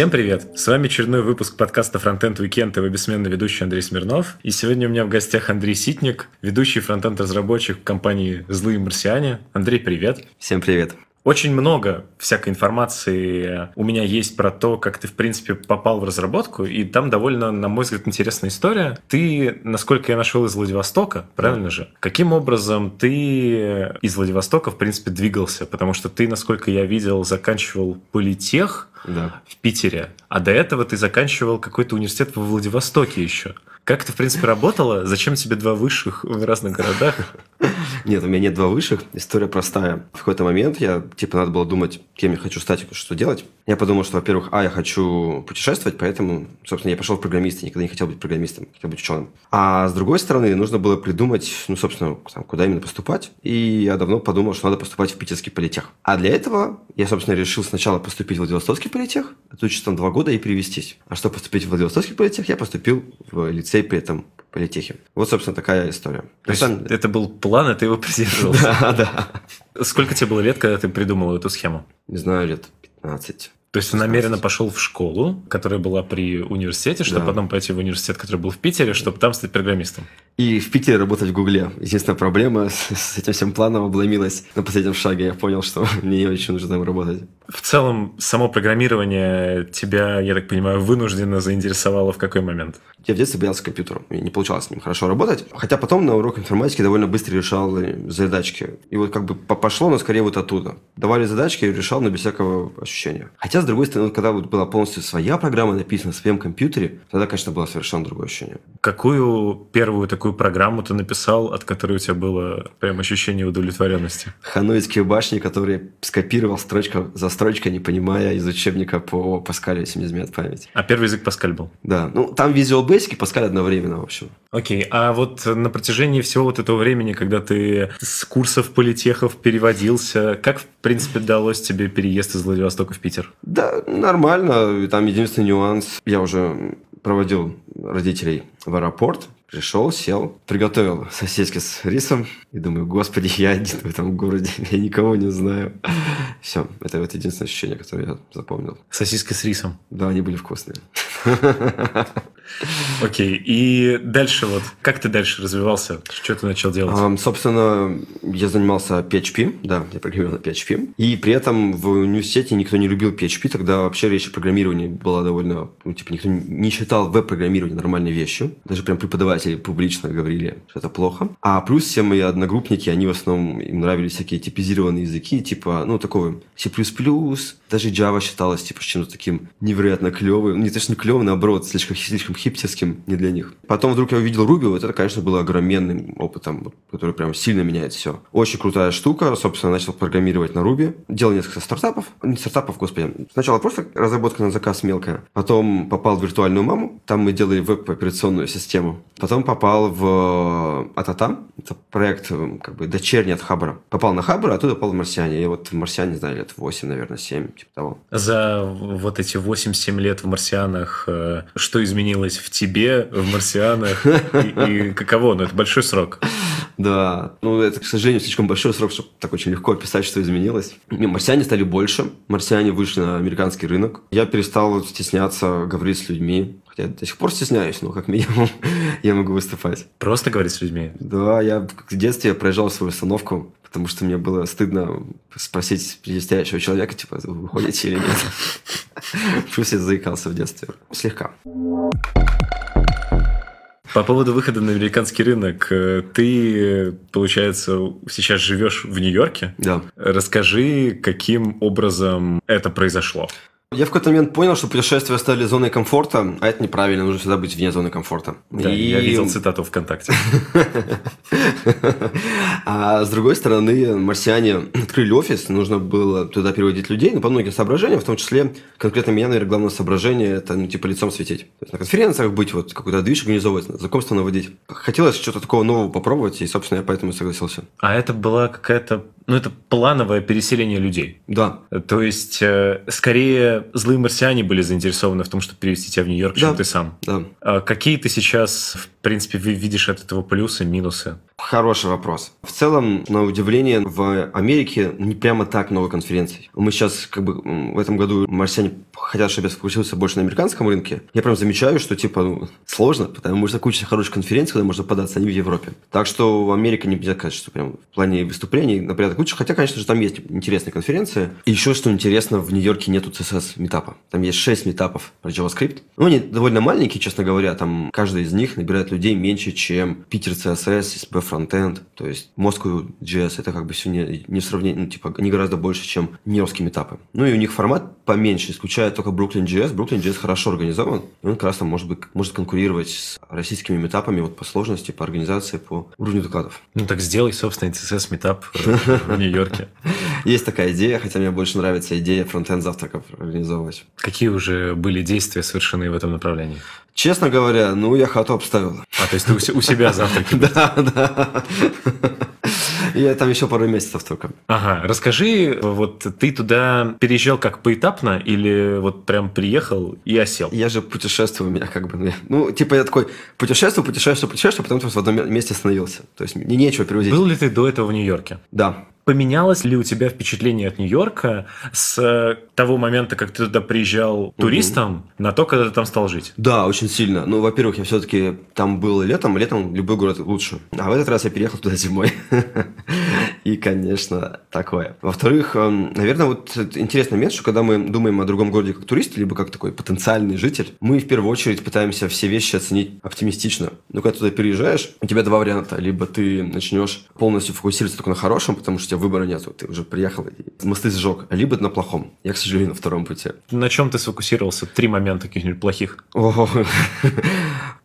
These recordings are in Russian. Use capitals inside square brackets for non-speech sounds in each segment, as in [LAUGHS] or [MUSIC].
Всем привет! С вами очередной выпуск подкаста Frontend Weekend и его бессменный ведущий Андрей Смирнов. И сегодня у меня в гостях Андрей Ситник, ведущий фронтенд-разработчик компании «Злые марсиане». Андрей, привет! Всем привет! Очень много всякой информации у меня есть про то, как ты, в принципе, попал в разработку, и там довольно, на мой взгляд, интересная история. Ты, насколько я нашел, из Владивостока, правильно да. же? Каким образом ты из Владивостока, в принципе, двигался? Потому что ты, насколько я видел, заканчивал политех да. в Питере, а до этого ты заканчивал какой-то университет во Владивостоке еще. Как это, в принципе, работало? Зачем тебе два высших в разных городах? Нет, у меня нет два высших. История простая. В какой-то момент я, типа, надо было думать, кем я хочу стать что делать. Я подумал, что, во-первых, а, я хочу путешествовать, поэтому, собственно, я пошел в программисты, никогда не хотел быть программистом, хотел быть ученым. А с другой стороны, нужно было придумать, ну, собственно, там, куда именно поступать. И я давно подумал, что надо поступать в питерский политех. А для этого я, собственно, решил сначала поступить в Владивостокский политех, отучиться там два года и перевестись. А чтобы поступить в Владивостокский политех, я поступил в лицей при этом политехе. Вот, собственно, такая история. То есть сам... это был план, а ты его придерживался? [LAUGHS] Да, да. Сколько тебе было лет, когда ты придумал эту схему? Не знаю, лет 15. То есть ты намеренно пошел в школу, которая была при университете, чтобы да. потом пойти в университет, который был в Питере, чтобы там стать программистом. И в Питере работать в Гугле. Единственная проблема с, с этим всем планом обломилась на последнем шаге. Я понял, что [LAUGHS] мне не очень нужно там работать. В целом, само программирование тебя, я так понимаю, вынужденно заинтересовало в какой момент? Я в детстве боялся компьютера, и не получалось с ним хорошо работать. Хотя потом на урок информатики довольно быстро решал задачки. И вот как бы пошло, но скорее вот оттуда. Давали задачки, и решал, но без всякого ощущения. Хотя, с другой стороны, когда вот была полностью своя программа написана на своем компьютере, тогда, конечно, было совершенно другое ощущение. Какую первую такую программу ты написал, от которой у тебя было прям ощущение удовлетворенности? Ханойские башни, которые скопировал строчка за строчкой, не понимая из учебника по Паскалю, если не изменяет память. А первый язык Паскаль был? Да. Ну, там Visual Basic и Паскаль одновременно, в общем. Окей, а вот на протяжении всего вот этого времени, когда ты с курсов политехов переводился, как, в принципе, далось тебе переезд из Владивостока в Питер? Да, нормально. Там единственный нюанс. Я уже проводил родителей в аэропорт, Пришел, сел, приготовил сосиски с рисом. И думаю, господи, я один в этом городе, [LAUGHS] я никого не знаю. Все, это вот единственное ощущение, которое я запомнил. Сосиски с рисом? Да, они были вкусные. [LAUGHS] [LAUGHS] Окей, и дальше вот, как ты дальше развивался? Что ты начал делать? Um, собственно, я занимался PHP, да, я программировал на PHP. И при этом в университете никто не любил PHP, тогда вообще речь о программировании была довольно, ну, типа, никто не считал веб-программирование нормальной вещью. Даже прям преподаватели публично говорили, что это плохо. А плюс все мои одногруппники, они в основном, им нравились всякие типизированные языки, типа, ну, такого C++, даже Java считалась, типа, чем-то таким невероятно клевым. Не то, что не клевым, наоборот, слишком, слишком хипстерским не для них. Потом вдруг я увидел Ruby, вот это, конечно, было огроменным опытом, который прям сильно меняет все. Очень крутая штука, собственно, начал программировать на Ruby. Делал несколько стартапов, не стартапов, господи. Сначала просто разработка на заказ мелкая, потом попал в виртуальную маму, там мы делали веб-операционную систему. Потом попал в Атата, это проект как бы дочерний от Хабра. Попал на Хабр, а оттуда попал в Марсиане. И вот в Марсиане, знаю, лет 8, наверное, 7, типа того. За вот эти 8-7 лет в Марсианах э, что изменилось в тебе, в марсианах, и, и каково? Ну, это большой срок. Да, ну это, к сожалению, слишком большой срок, чтобы так очень легко описать, что изменилось. Марсиане стали больше, марсиане вышли на американский рынок. Я перестал стесняться говорить с людьми, хотя до сих пор стесняюсь, но как минимум [LAUGHS] я могу выступать. Просто говорить с людьми? Да, я в детстве проезжал свою остановку, потому что мне было стыдно спросить стоящего человека, типа, вы выходите или нет. [LAUGHS] Плюс я заикался в детстве. Слегка. По поводу выхода на американский рынок, э, ты, получается, сейчас живешь в Нью-Йорке? Да. Расскажи, каким образом это произошло. Я в какой-то момент понял, что путешествия стали зоной комфорта, а это неправильно, нужно всегда быть вне зоны комфорта. Да, и... я видел цитату ВКонтакте. [LAUGHS] А с другой стороны, марсиане открыли офис, нужно было туда переводить людей, но по многим соображениям, в том числе, конкретно меня, наверное, главное соображение – это, ну, типа, лицом светить. То есть на конференциях быть, вот какой-то движ организовывать, знакомство наводить. Хотелось что-то такого нового попробовать, и, собственно, я поэтому согласился. А это была какая-то ну, это плановое переселение людей. Да. То есть, э, скорее, злые марсиане были заинтересованы в том, чтобы перевести тебя в Нью-Йорк, да. чем ты сам. Да. А какие ты сейчас, в в принципе, видишь от этого плюсы, минусы? Хороший вопрос. В целом, на удивление, в Америке не прямо так много конференций. Мы сейчас, как бы, в этом году марсиане хотят, чтобы я сфокусировался больше на американском рынке. Я прям замечаю, что, типа, ну, сложно, потому что куча хороших конференций, куда можно податься, они в Европе. Так что в Америке нельзя сказать, что прям в плане выступлений, например, лучше. Хотя, конечно же, там есть интересные конференции. И еще, что интересно, в Нью-Йорке нету CSS метапа. Там есть 6 метапов про JavaScript. Ну, они довольно маленькие, честно говоря. Там каждый из них набирает людей меньше, чем Питер CSS, SB Frontend. То есть Moscow JS это как бы все не, не в сравнении, ну, типа, не гораздо больше, чем нью-йоркские метапы. Ну, и у них формат поменьше, исключая только Brooklyn JS. Brooklyn JS хорошо организован, и он как раз там может, быть, может конкурировать с российскими метапами вот по сложности, по организации, по уровню докладов. Ну, так сделай собственный CSS метап [LAUGHS] в Нью-Йорке. Есть такая идея, хотя мне больше нравится идея фронтенд завтраков организовывать. Какие уже были действия совершены в этом направлении? Честно говоря, ну, я хату обставил. А, то есть ты у себя завтраки? [LAUGHS] Да, да. Я там еще пару месяцев только. Ага, расскажи, вот ты туда переезжал как поэтапно или вот прям приехал и осел? Я же путешествую, у меня как бы, ну, типа я такой путешествую, путешествую, путешествую, а потом в одном месте остановился. То есть мне нечего перевозить. Был ли ты до этого в Нью-Йорке? Да. Поменялось ли у тебя впечатление от Нью-Йорка с того момента, как ты туда приезжал туристом, угу. на то, когда ты там стал жить? Да, очень сильно. Ну, во-первых, я все-таки там был летом, летом любой город лучше. А в этот раз я переехал туда зимой. [LAUGHS] И, конечно, такое. Во-вторых, эм, наверное, вот интересный момент, что когда мы думаем о другом городе как турист, либо как такой потенциальный житель, мы в первую очередь пытаемся все вещи оценить оптимистично. Но когда туда переезжаешь, у тебя два варианта. Либо ты начнешь полностью фокусироваться только на хорошем, потому что тебя выбора нет. Ты уже приехал и мосты сжег. Либо на плохом. Я, к сожалению, на втором пути. На чем ты сфокусировался? Три момента каких-нибудь плохих. [LAUGHS]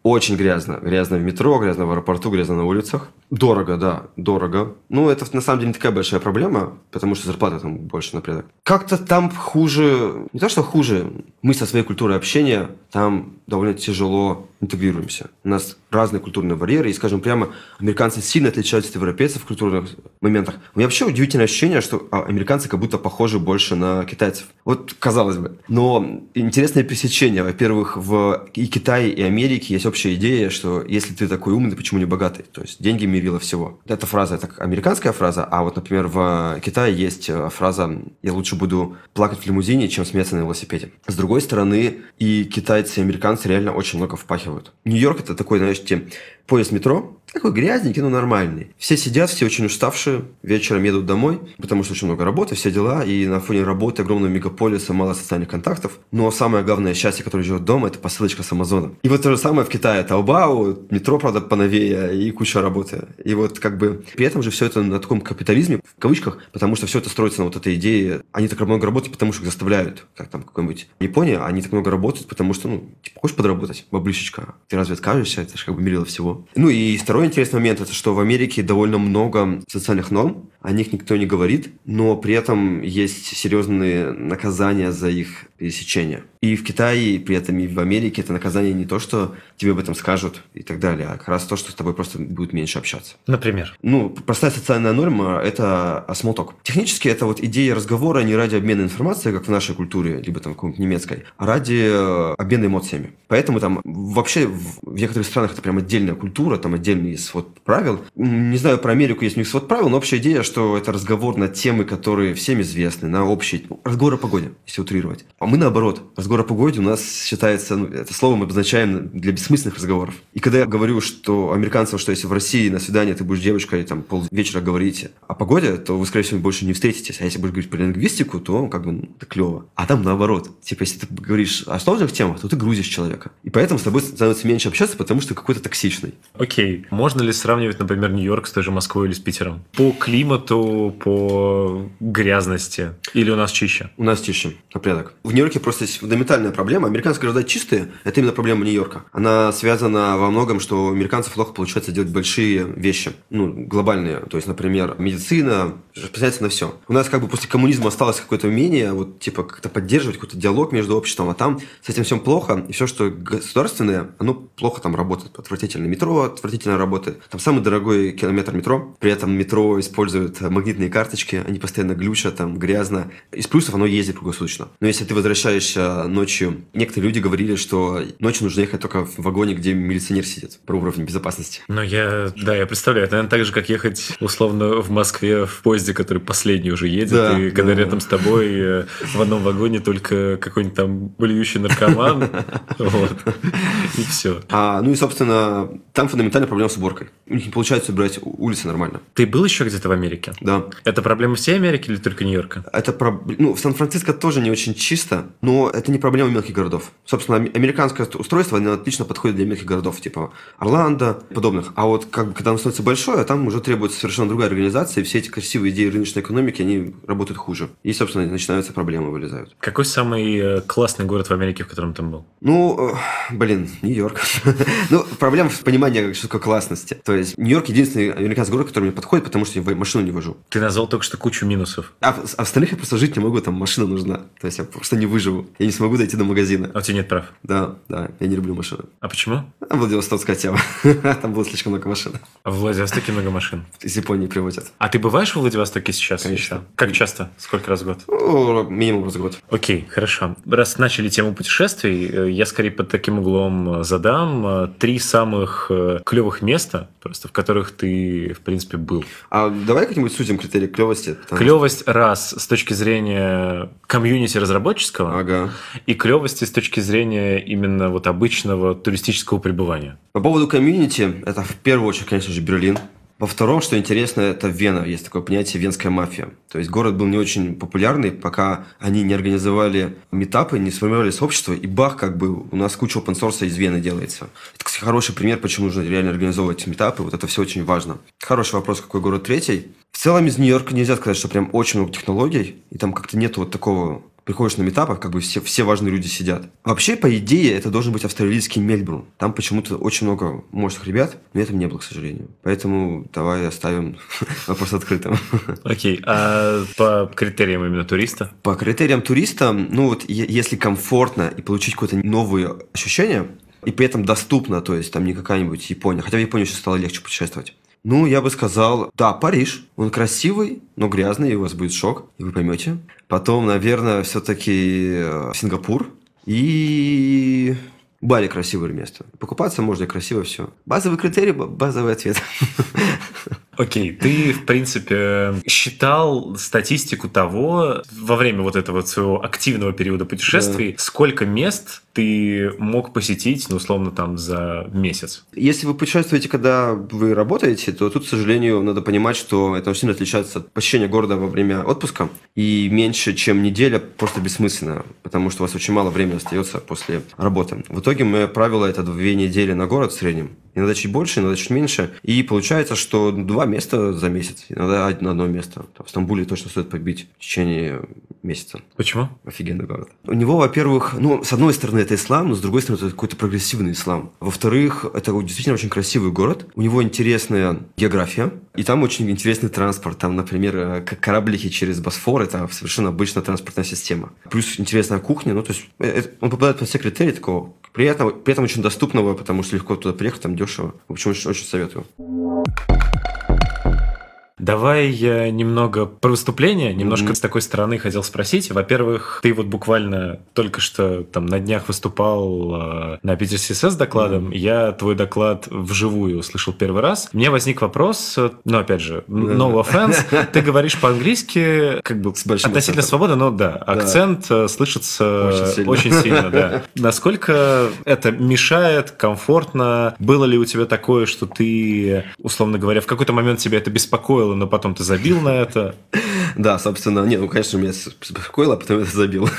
Очень грязно. Грязно в метро, грязно в аэропорту, грязно на улицах. Дорого, да, дорого. Ну, это на самом деле не такая большая проблема, потому что зарплата там больше на порядок. Как-то там хуже, не то что хуже, мы со своей культурой общения там довольно тяжело интегрируемся. У нас разные культурные барьеры, и, скажем прямо, американцы сильно отличаются от европейцев в культурных моментах. У меня вообще удивительное ощущение, что а, американцы как будто похожи больше на китайцев. Вот, казалось бы. Но интересное пересечение. Во-первых, в и Китае, и Америке есть общая идея, что если ты такой умный, почему не богатый? То есть деньги мерило всего. Эта фраза, это американская фраза, а вот, например, в Китае есть э, фраза «я лучше буду плакать в лимузине, чем смеяться на велосипеде». С другой стороны, и китайцы, и американцы реально очень много впахивают. Нью-Йорк – это такой, знаете, поезд метро, такой грязненький, но нормальный. Все сидят, все очень уставшие, вечером едут домой, потому что очень много работы, все дела, и на фоне работы огромного мегаполиса мало социальных контактов. Но самое главное счастье, которое живет дома, это посылочка с Амазона. И вот то же самое в Китае. Таобао, метро, правда, поновее, и куча работы. И вот как бы при этом же все это на таком капитализме, в кавычках, потому что все это строится на вот этой идее. Они так много работают, потому что их заставляют. Как там какой-нибудь Япония, они так много работают, потому что, ну, типа, хочешь подработать, баблишечка, ты разве откажешься? Это же как бы мерило всего. Ну и второй интересный момент, это что в Америке довольно много социальных норм, о них никто не говорит, но при этом есть серьезные наказания за их пересечение. И в Китае, и при этом и в Америке это наказание не то, что тебе об этом скажут и так далее, а как раз то, что с тобой просто будет меньше общаться. Например? Ну, простая социальная норма – это смолток. Технически это вот идея разговора не ради обмена информацией, как в нашей культуре, либо там какой-нибудь немецкой, а ради э, обмена эмоциями. Поэтому там вообще в некоторых странах это прям отдельная культура, там отдельный свод правил. Не знаю про Америку, есть у них свод правил, но общая идея, что это разговор на темы, которые всем известны, на общие... Разговор о погоде, если утрировать. А мы наоборот. Разговор о погоде у нас считается... Ну, это слово мы обозначаем для бессмысленных разговоров. И когда я говорю, что американцам, что если в России на свидание ты будешь девочкой, там, полвечера говорить о погоде, то вы, скорее всего, больше не встретитесь. А если будешь говорить про лингвистику, то как бы ну, это клево. А там наоборот. Типа, если ты говоришь о сложных темах, то ты грузишь человека. И поэтому с тобой становится меньше общаться, потому что какой-то токсичный. Окей. Можно ли сравнивать, например, Нью-Йорк с той же Москвой или с Питером? По климату, по грязности? Или у нас чище? У нас чище, на порядок. В Нью-Йорке просто есть фундаментальная проблема. Американские города чистые. Это именно проблема Нью-Йорка. Она связана во многом, что у американцев плохо получается делать большие вещи. Ну, глобальные. То есть, например, медицина, распространяется на все. У нас как бы после коммунизма осталось какое-то умение вот типа как-то поддерживать какой-то диалог между обществом, а там с этим всем плохо. И все, что государственное, оно плохо там работает. Отвратительно метро, отвратительно работает. Там самый дорогой километр метро, при этом метро использует магнитные карточки, они постоянно глючат, там грязно. Из плюсов оно ездит круглосуточно. Но если ты возвращаешься ночью, некоторые люди говорили, что ночью нужно ехать только в вагоне, где милиционер сидит, про уровень безопасности. Ну, я, да, я представляю, это, наверное, так же, как ехать, условно, в Москве в поезде, который последний уже едет, да, и когда да. рядом с тобой э, в одном вагоне только какой-нибудь там блюющий наркоман, [LAUGHS] вот, и все. А, ну и, собственно, там фундаментальная проблема с уборкой. У них не получается убирать улицы нормально. Ты был еще где-то в Америке? Да. Это проблема всей Америки или только Нью-Йорка? Это про... ну, в Сан-Франциско тоже не очень чисто, но это не проблема мелких городов. Собственно, американское устройство оно отлично подходит для мелких городов, типа Орландо, подобных. А вот как бы, когда оно становится большое, там уже требуется совершенно другая организация, и все эти красивые идеи рыночной экономики, они работают хуже. И, собственно, начинаются проблемы вылезают. Какой самый э, классный город в Америке, в котором ты был? Ну, э, блин, Нью-Йорк. [LAUGHS] ну, проблема в понимании, что такое классности. То есть, Нью-Йорк единственный американский город, который мне подходит, потому что я машину не вожу. Ты назвал только что кучу минусов. А в остальных я просто жить не могу, там машина нужна. То есть, я просто не выживу. Я не смогу дойти до магазина. А у тебя нет прав? Да, да, я не люблю машины. А почему? Там Владивостокская тема. [LAUGHS] там было слишком много машин. А в Владивостоке много машин? Из Японии привозят. А ты бываешь в Владивостоке сейчас? Конечно. Как часто? Сколько раз в год? Ну, минимум раз в год. Окей, хорошо. Раз начали тему путешествий, э, я скорее под таким углом э, задам э, три самых клевых места, просто в которых ты, в принципе, был. А давай как-нибудь сузим критерии клевости. Клевость, что... раз, с точки зрения комьюнити разработческого, ага. и клевости с точки зрения именно вот обычного туристического пребывания. По поводу комьюнити, это в первую очередь, конечно же, Берлин. Во втором, что интересно, это Вена. Есть такое понятие «венская мафия». То есть город был не очень популярный, пока они не организовали метапы, не сформировали сообщество, и бах, как бы у нас куча open source из Вены делается. Это, кстати, хороший пример, почему нужно реально организовывать метапы. Вот это все очень важно. Хороший вопрос, какой город третий. В целом из Нью-Йорка нельзя сказать, что прям очень много технологий, и там как-то нет вот такого приходишь на метапах, как бы все, все важные люди сидят. Вообще, по идее, это должен быть австралийский Мельбурн. Там почему-то очень много мощных ребят, но этого не было, к сожалению. Поэтому давай оставим [LAUGHS] вопрос открытым. [LAUGHS] Окей, а по критериям именно туриста? По критериям туриста, ну вот если комфортно и получить какое-то новое ощущение, и при этом доступно, то есть там не какая-нибудь Япония, хотя в Японию сейчас стало легче путешествовать. Ну, я бы сказал, да, Париж. Он красивый, но грязный, и у вас будет шок, и вы поймете. Потом, наверное, все-таки э, Сингапур. И Бали красивое место. Покупаться можно красиво все. Базовый критерий, базовый ответ. [LAUGHS] Окей, ты, в принципе, считал статистику того, во время вот этого своего активного периода путешествий, да. сколько мест ты мог посетить, ну, условно, там, за месяц? Если вы путешествуете, когда вы работаете, то тут, к сожалению, надо понимать, что это очень сильно отличается от посещения города во время отпуска. И меньше, чем неделя, просто бессмысленно, потому что у вас очень мало времени остается после работы. В итоге мое правило – это две недели на город в среднем. Иногда чуть больше, иногда чуть меньше. И получается, что два места за месяц, иногда одно, одно место. В Стамбуле точно стоит побить в течение месяца. Почему? Офигенный город. У него, во-первых, ну, с одной стороны, это ислам, но с другой стороны, это какой-то прогрессивный ислам. Во-вторых, это действительно очень красивый город. У него интересная география, и там очень интересный транспорт. Там, например, э, кораблики через Босфор – это совершенно обычная транспортная система. Плюс интересная кухня. Ну, то есть, э, он попадает под все критерии такого при этом, при этом очень доступного, потому что легко туда приехать, там дешево. В общем, очень, очень советую. Давай я немного про выступление, немножко mm-hmm. с такой стороны хотел спросить. Во-первых, ты вот буквально только что там на днях выступал э, на Питер СС с докладом. Mm-hmm. Я твой доклад вживую услышал первый раз. Мне возник вопрос, ну опять же, no offense, [LAUGHS] ты говоришь по-английски, как бы относительно свободы, но да, акцент. Э, слышится очень сильно, очень сильно да. [LAUGHS] Насколько это мешает, комфортно? Было ли у тебя такое, что ты, условно говоря, в какой-то момент тебя это беспокоило? Беспокоило, но потом ты забил на это. Да, собственно, нет, ну, конечно, меня беспокоило, а потом это забил.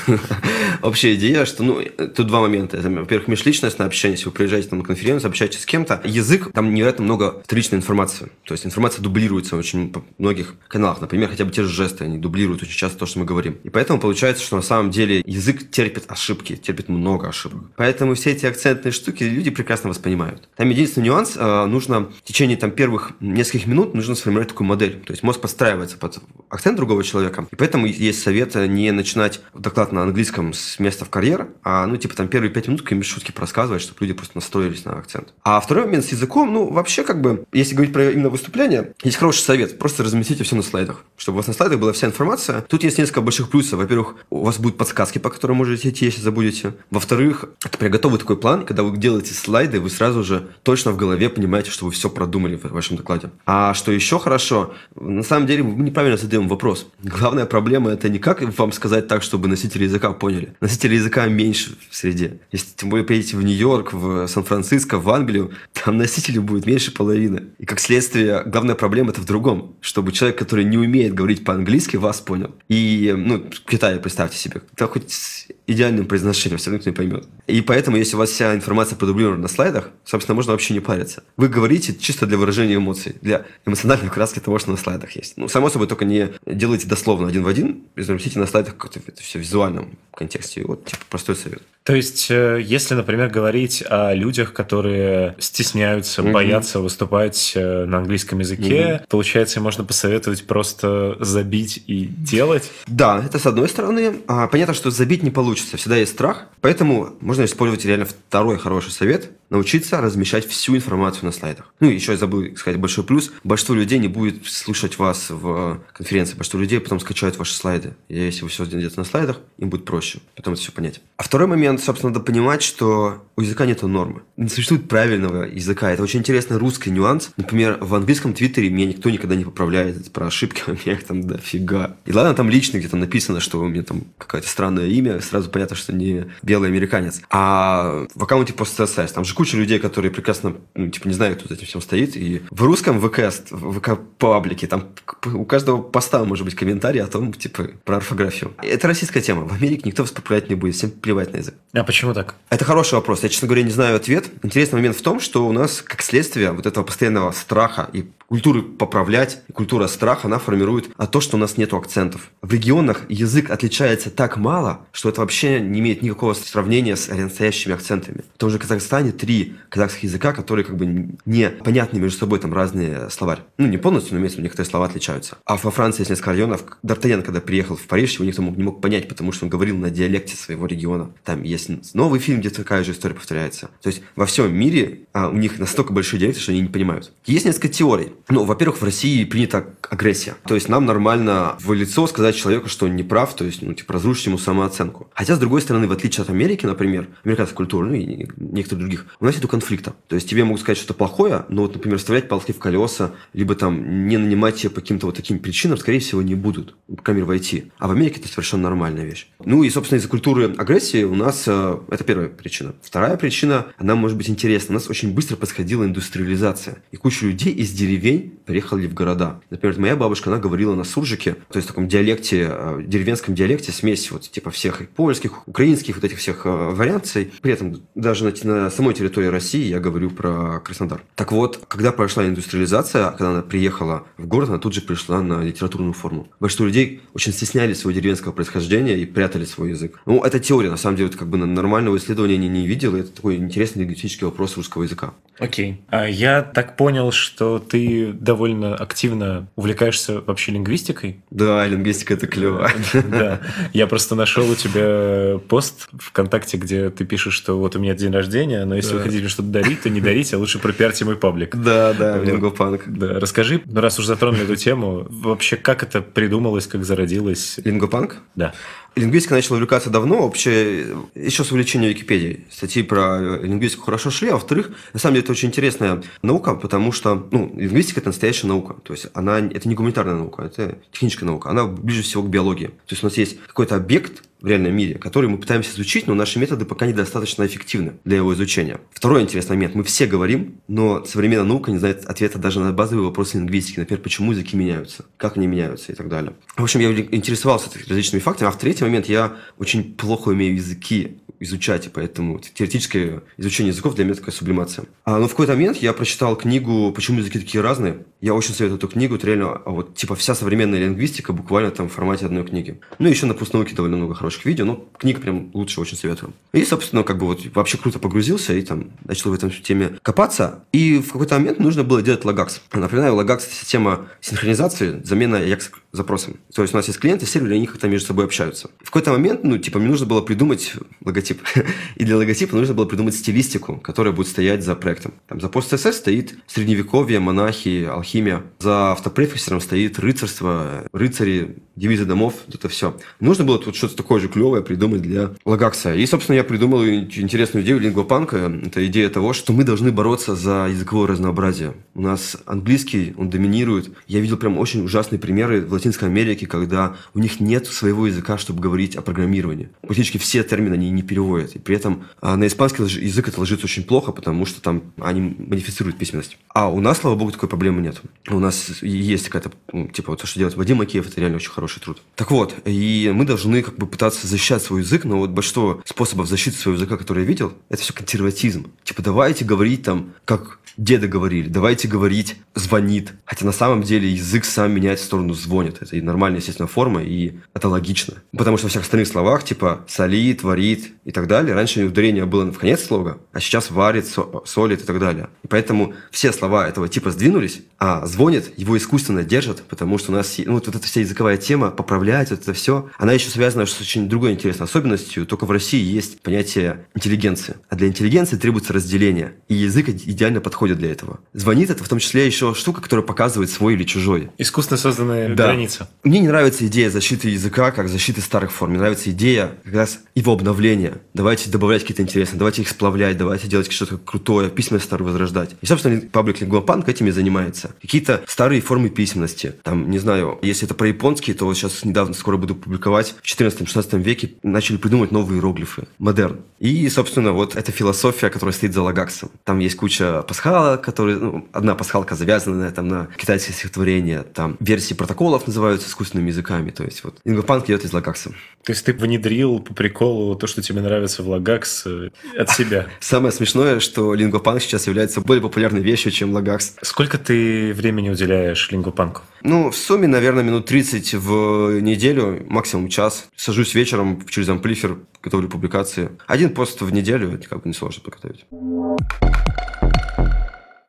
Общая идея, что, ну, тут два момента. Во-первых, межличностное общение, если вы приезжаете там, на конференцию, общаетесь с кем-то, язык, там невероятно много вторичной информации. То есть информация дублируется очень многих каналах. Например, хотя бы те же жесты, они дублируют очень часто то, что мы говорим. И поэтому получается, что на самом деле язык терпит ошибки, терпит много ошибок. Поэтому все эти акцентные штуки люди прекрасно воспринимают. Там единственный нюанс, а, нужно в течение там первых нескольких минут нужно сформировать такую модель модель. То есть мозг подстраивается под акцент другого человека. И поэтому есть совет не начинать доклад на английском с места в карьер, а, ну, типа, там первые пять минут какие-нибудь шутки рассказывать, чтобы люди просто настроились на акцент. А второй момент с языком, ну, вообще, как бы, если говорить про именно выступление, есть хороший совет. Просто разместите все на слайдах, чтобы у вас на слайдах была вся информация. Тут есть несколько больших плюсов. Во-первых, у вас будут подсказки, по которым можете идти, если забудете. Во-вторых, это приготовый такой план, когда вы делаете слайды, вы сразу же точно в голове понимаете, что вы все продумали в вашем докладе. А что еще хорошо, на самом деле мы неправильно задаем вопрос. Главная проблема это не как вам сказать так, чтобы носители языка поняли. Носители языка меньше в среде. Если тем более поедете в Нью-Йорк, в Сан-Франциско, в Англию, там носителей будет меньше половины. И как следствие, главная проблема это в другом. Чтобы человек, который не умеет говорить по-английски, вас понял. И, ну, в Китае, представьте себе, это хоть идеальным произношением, все равно никто не поймет. И поэтому, если у вас вся информация продублирована на слайдах, собственно, можно вообще не париться. Вы говорите чисто для выражения эмоций, для эмоциональной краски того, что на слайдах есть. Ну, само собой, только не делайте дословно один в один, разместите на слайдах как-то это все в визуальном контексте. Вот, типа, простой совет. То есть, э, если, например, говорить о людях, которые стесняются, угу. боятся выступать э, на английском языке, угу. получается, можно посоветовать просто забить и делать? Да, это с одной стороны. А, понятно, что забить не получится, всегда есть страх, поэтому можно использовать реально второй хороший совет – научиться размещать всю информацию на слайдах. Ну, еще я забыл сказать большой плюс. Большинство людей не будет слушать вас в конференции. Большинство людей потом скачают ваши слайды. И если вы все сделаете на слайдах, им будет проще потом это все понять. А второй момент, собственно, надо понимать, что у языка нет нормы. Не существует правильного языка. Это очень интересный русский нюанс. Например, в английском твиттере меня никто никогда не поправляет про ошибки, [LAUGHS] у меня их там дофига. И ладно, там лично где-то написано, что у меня там какое-то странное имя, сразу понятно, что не белый американец. А в аккаунте пост CSS, там же куча людей, которые прекрасно, ну, типа, не знают, кто за этим всем стоит. И в русском ВК, в ВК-паблике, там у каждого поста может быть комментарий о том, типа, про орфографию. Это российская тема. В Америке никто вас поправлять не будет, всем плевать на язык. А почему так? Это хороший вопрос. Я, честно говоря, не знаю ответ. Интересный момент в том, что у нас, как следствие вот этого постоянного страха и культуры поправлять, и культура страха, она формирует а то, что у нас нет акцентов. В регионах язык отличается так мало, что это вообще не имеет никакого сравнения с настоящими акцентами. В том же Казахстане три казахских языка, которые как бы не понятны между собой, там разные словарь. Ну, не полностью, но имеется некоторые слова отличаются. А во Франции есть несколько районов. Д'Артаньян, когда приехал в Париж, его никто не мог понять, потому что он говорил на диалекте своего региона. Там есть новый фильм, где такая же история повторяется. То есть во всем мире а, у них настолько большие диалекты, что они не понимают. Есть несколько теорий. Ну, во-первых, в России принята агрессия. То есть нам нормально в лицо сказать человеку, что он не прав, то есть, ну, типа, разрушить ему самооценку. Хотя, с другой стороны, в отличие от Америки, например, американской культуры, ну, и некоторых других, у нас нет конфликта. То есть тебе могут сказать что-то плохое, но вот, например, вставлять палки в колеса, либо там не нанимать тебя по каким-то вот таким причинам, скорее всего, не будут, по крайней мере, войти. А в Америке это совершенно нормальная вещь. Ну и, собственно, из-за культуры агрессии у нас э, это первая причина. Вторая причина, она может быть интересна. У нас очень быстро подходила индустриализация. И куча людей из деревень приехали в города. Например, моя бабушка, она говорила на суржике, то есть в таком диалекте, э, деревенском диалекте, смесь вот типа всех польских, украинских вот этих всех э, вариаций. При этом даже на, на самой территории России я говорю про Краснодар. Так вот, когда прошла индустриализация, когда она приехала в город, она тут же пришла на литературную форму. Большинство людей очень стеснялись своего деревенского происхождения и прятали свой язык. Ну, это теория, на самом деле, как бы нормального исследования не, не видел, и это такой интересный лингвистический вопрос русского языка. Окей. Okay. А я так понял, что ты довольно активно увлекаешься вообще лингвистикой. Да, лингвистика это клево. Да. Я просто нашел у тебя пост ВКонтакте, где ты пишешь, что вот у меня день рождения, но если вы хотите что-то дарить, то не дарите, а лучше пропиарьте мой паблик. Да, да, лингвопанк. Да, расскажи, ну, раз уж затронули эту тему, вообще как это придумалось, как зародилось? Лингвопанк? Да. Лингвистика начала увлекаться давно, вообще еще с увлечения Википедии. Статьи про лингвистику хорошо шли, а во-вторых, на самом деле это очень интересная наука, потому что ну, лингвистика – это настоящая наука. То есть она, это не гуманитарная наука, это техническая наука. Она ближе всего к биологии. То есть у нас есть какой-то объект, в реальном мире, который мы пытаемся изучить, но наши методы пока недостаточно эффективны для его изучения. Второй интересный момент. Мы все говорим, но современная наука не знает ответа даже на базовые вопросы лингвистики. Например, почему языки меняются, как они меняются и так далее. В общем, я интересовался различными фактами. А в третий момент я очень плохо умею языки изучать, и поэтому теоретическое изучение языков для меня такая сублимация. А, но в какой-то момент я прочитал книгу «Почему языки такие разные». Я очень советую эту книгу, это реально а вот типа вся современная лингвистика буквально там в формате одной книги. Ну, еще на Пустнауке довольно много хороших видео, но книга прям лучше, очень советую. И, собственно, как бы вот вообще круто погрузился и там начал в этом теме копаться. И в какой-то момент нужно было делать лагакс. Например, лагакс – это система синхронизации, замена Ajax запросом. То есть у нас есть клиенты, серверы, они как-то между собой общаются. В какой-то момент, ну, типа, мне нужно было придумать логотип. [LAUGHS] и для логотипа нужно было придумать стилистику, которая будет стоять за проектом. Там за пост CSS стоит средневековье, монахи, алхимия. За автопрефиксером стоит рыцарство, рыцари, девизы домов, это все. Нужно было тут что-то такое же клевое придумать для Лагакса. И, собственно, я придумал интересную идею лингвопанка. Это идея того, что мы должны бороться за языковое разнообразие. У нас английский, он доминирует. Я видел прям очень ужасные примеры в Латинской Америке, когда у них нет своего языка, чтобы говорить о программировании. Практически все термины они не переводят. И при этом а, на испанский язык это ложится очень плохо, потому что там они модифицируют письменность. А у нас, слава богу, такой проблемы нет. У нас есть какая-то, ну, типа, вот то, что делает Вадим Макеев, это реально очень хороший труд. Так вот, и мы должны как бы пытаться защищать свой язык, но вот большинство способов защиты своего языка, которые я видел, это все консерватизм. Типа, давайте говорить там, как деда говорили, давайте говорить звонит. Хотя на самом деле язык сам меняет в сторону звонит. Это и нормальная, естественно, форма, и это логично. Потому что во всех остальных словах, типа солит, варит и так далее, раньше ударение было в конец слога, а сейчас варит, со, солит и так далее. И поэтому все слова этого типа сдвинулись, а звонит его искусственно держат, потому что у нас ну, вот, вот эта вся языковая тема, поправлять вот это все, она еще связана с очень другой интересной особенностью. Только в России есть понятие интеллигенции. А для интеллигенции требуется разделение. И язык идеально подходит для этого. Звонит это в том числе еще штука, которая показывает свой или чужой. Искусственно созданная да. Граница. Мне не нравится идея защиты языка как защиты старых форм. Мне нравится идея как раз его обновления. Давайте добавлять какие-то интересные, давайте их сплавлять, давайте делать что-то крутое, письменность старую возрождать. И, собственно, паблик Лингвопанк этими занимается. Какие-то старые формы письменности. Там, не знаю, если это про японский, то вот сейчас недавно скоро буду публиковать. В 14-16 веке начали придумывать новые иероглифы. Модерн. И, собственно, вот эта философия, которая стоит за лагаксом. Там есть куча пасхалок, которые, ну, одна пасхалка завязанная там на китайские стихотворения, там версии протоколов называются искусственными языками, то есть вот лингвопанк идет из лагакса. То есть ты внедрил по приколу то, что тебе нравится в лагакс э, от себя? [LAUGHS] Самое смешное, что лингвопанк сейчас является более популярной вещью, чем лагакс. Сколько ты времени уделяешь лингвопанку? Ну, в сумме, наверное, минут 30 в неделю, максимум час. Сажусь вечером через амплифер, готовлю публикации. Один пост в неделю, это как бы несложно подготовить.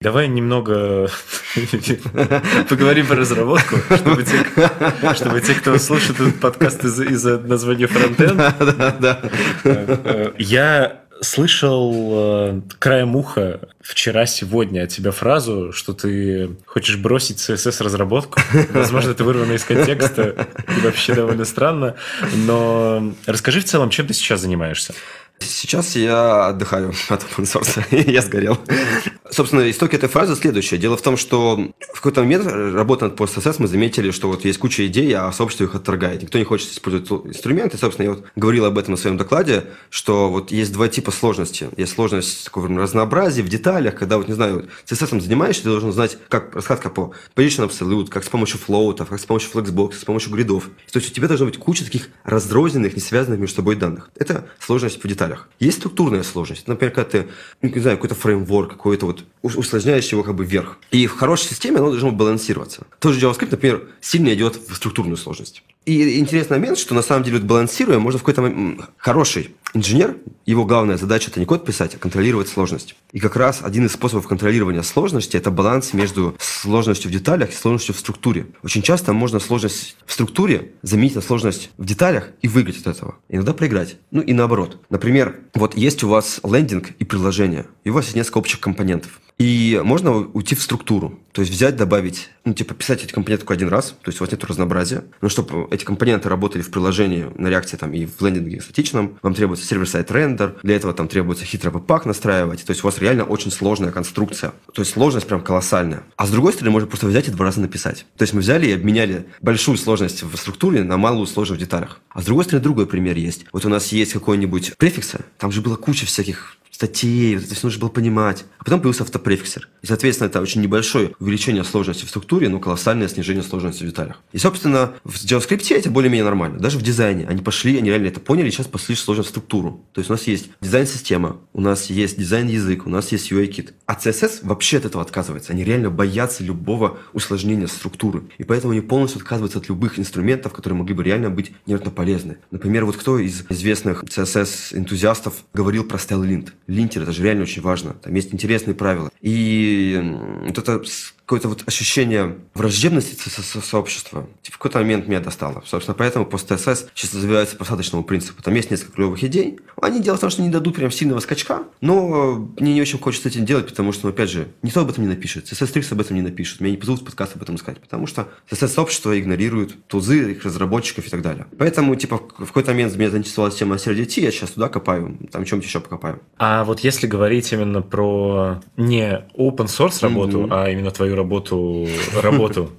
Давай немного [LAUGHS] поговорим про разработку, чтобы те, [LAUGHS] чтобы те, кто слушает этот подкаст из-за из названия фронтенд. Я слышал э, краем уха вчера, сегодня от тебя фразу, что ты хочешь бросить CSS-разработку. Возможно, это вырвано из контекста и вообще довольно странно. Но расскажи в целом, чем ты сейчас занимаешься? Сейчас я отдыхаю [LAUGHS] от open source. [LAUGHS] я сгорел. Собственно, истоки этой фразы следующее. Дело в том, что в какой-то момент, работая над PostSS, мы заметили, что вот есть куча идей, а сообщество их отторгает. Никто не хочет использовать инструменты. Собственно, я вот говорил об этом на своем докладе, что вот есть два типа сложности. Есть сложность такого разнообразия в деталях, когда, вот не знаю, CSS занимаешься, ты должен знать, как раскладка по position absolute, как с помощью флоутов, как с помощью flexbox, с помощью гридов. То есть у тебя должна быть куча таких разрозненных, не связанных между собой данных. Это сложность в деталях деталях. Есть структурная сложность. Например, когда ты, ну, не знаю, какой-то фреймворк, какой-то вот усложняешь его как бы вверх. И в хорошей системе оно должно балансироваться. Тот же JavaScript, например, сильно идет в структурную сложность. И интересный момент, что на самом деле, вот балансируя, можно в какой-то момент... Хороший инженер, его главная задача – это не код писать, а контролировать сложность. И как раз один из способов контролирования сложности – это баланс между сложностью в деталях и сложностью в структуре. Очень часто можно сложность в структуре заменить на сложность в деталях и выиграть от этого. Иногда проиграть. Ну и наоборот. Например, вот есть у вас лендинг и приложение, и у вас есть несколько общих компонентов. И можно уйти в структуру. То есть взять, добавить, ну, типа, писать эти компоненты только один раз. То есть у вас нет разнообразия. Но чтобы эти компоненты работали в приложении на реакции там, и в лендинге статичном, вам требуется сервер-сайт рендер. Для этого там требуется хитрый веб-пак настраивать. То есть у вас реально очень сложная конструкция. То есть сложность прям колоссальная. А с другой стороны, можно просто взять и два раза написать. То есть мы взяли и обменяли большую сложность в структуре на малую сложность в деталях. А с другой стороны, другой пример есть. Вот у нас есть какой-нибудь префикс, там же была куча всяких статей, это все нужно было понимать. А потом появился автопрефиксер. И, соответственно, это очень небольшое увеличение сложности в структуре, но колоссальное снижение сложности в деталях. И, собственно, в JavaScript это более-менее нормально. Даже в дизайне. Они пошли, они реально это поняли, и сейчас пошли сложно в структуру. То есть у нас есть дизайн-система, у нас есть дизайн-язык, у нас есть UI-кит. А CSS вообще от этого отказывается. Они реально боятся любого усложнения структуры. И поэтому они полностью отказываются от любых инструментов, которые могли бы реально быть невероятно полезны. Например, вот кто из известных CSS-энтузиастов говорил про стайл-линт? Линтер, это же реально очень важно. Там есть интересные правила. И вот это какое-то вот ощущение враждебности со со сообщества в какой-то момент меня достало. Собственно, поэтому пост ТСС сейчас развивается по посадочному принципу. Там есть несколько клевых идей. Они дело в том, что не дадут прям сильного скачка, но мне не очень хочется этим делать, потому что, ну, опять же, никто об этом не напишет. CSS Tricks об этом не напишет. Меня не позовут подкаст об этом сказать, потому что CSS-сообщество игнорирует тузы, их разработчиков и так далее. Поэтому, типа, в какой-то момент меня заинтересовала тема CRDT, я сейчас туда копаю, там чем-нибудь еще покопаю. А вот если говорить именно про не open source работу, mm-hmm. а именно твою работу, работу.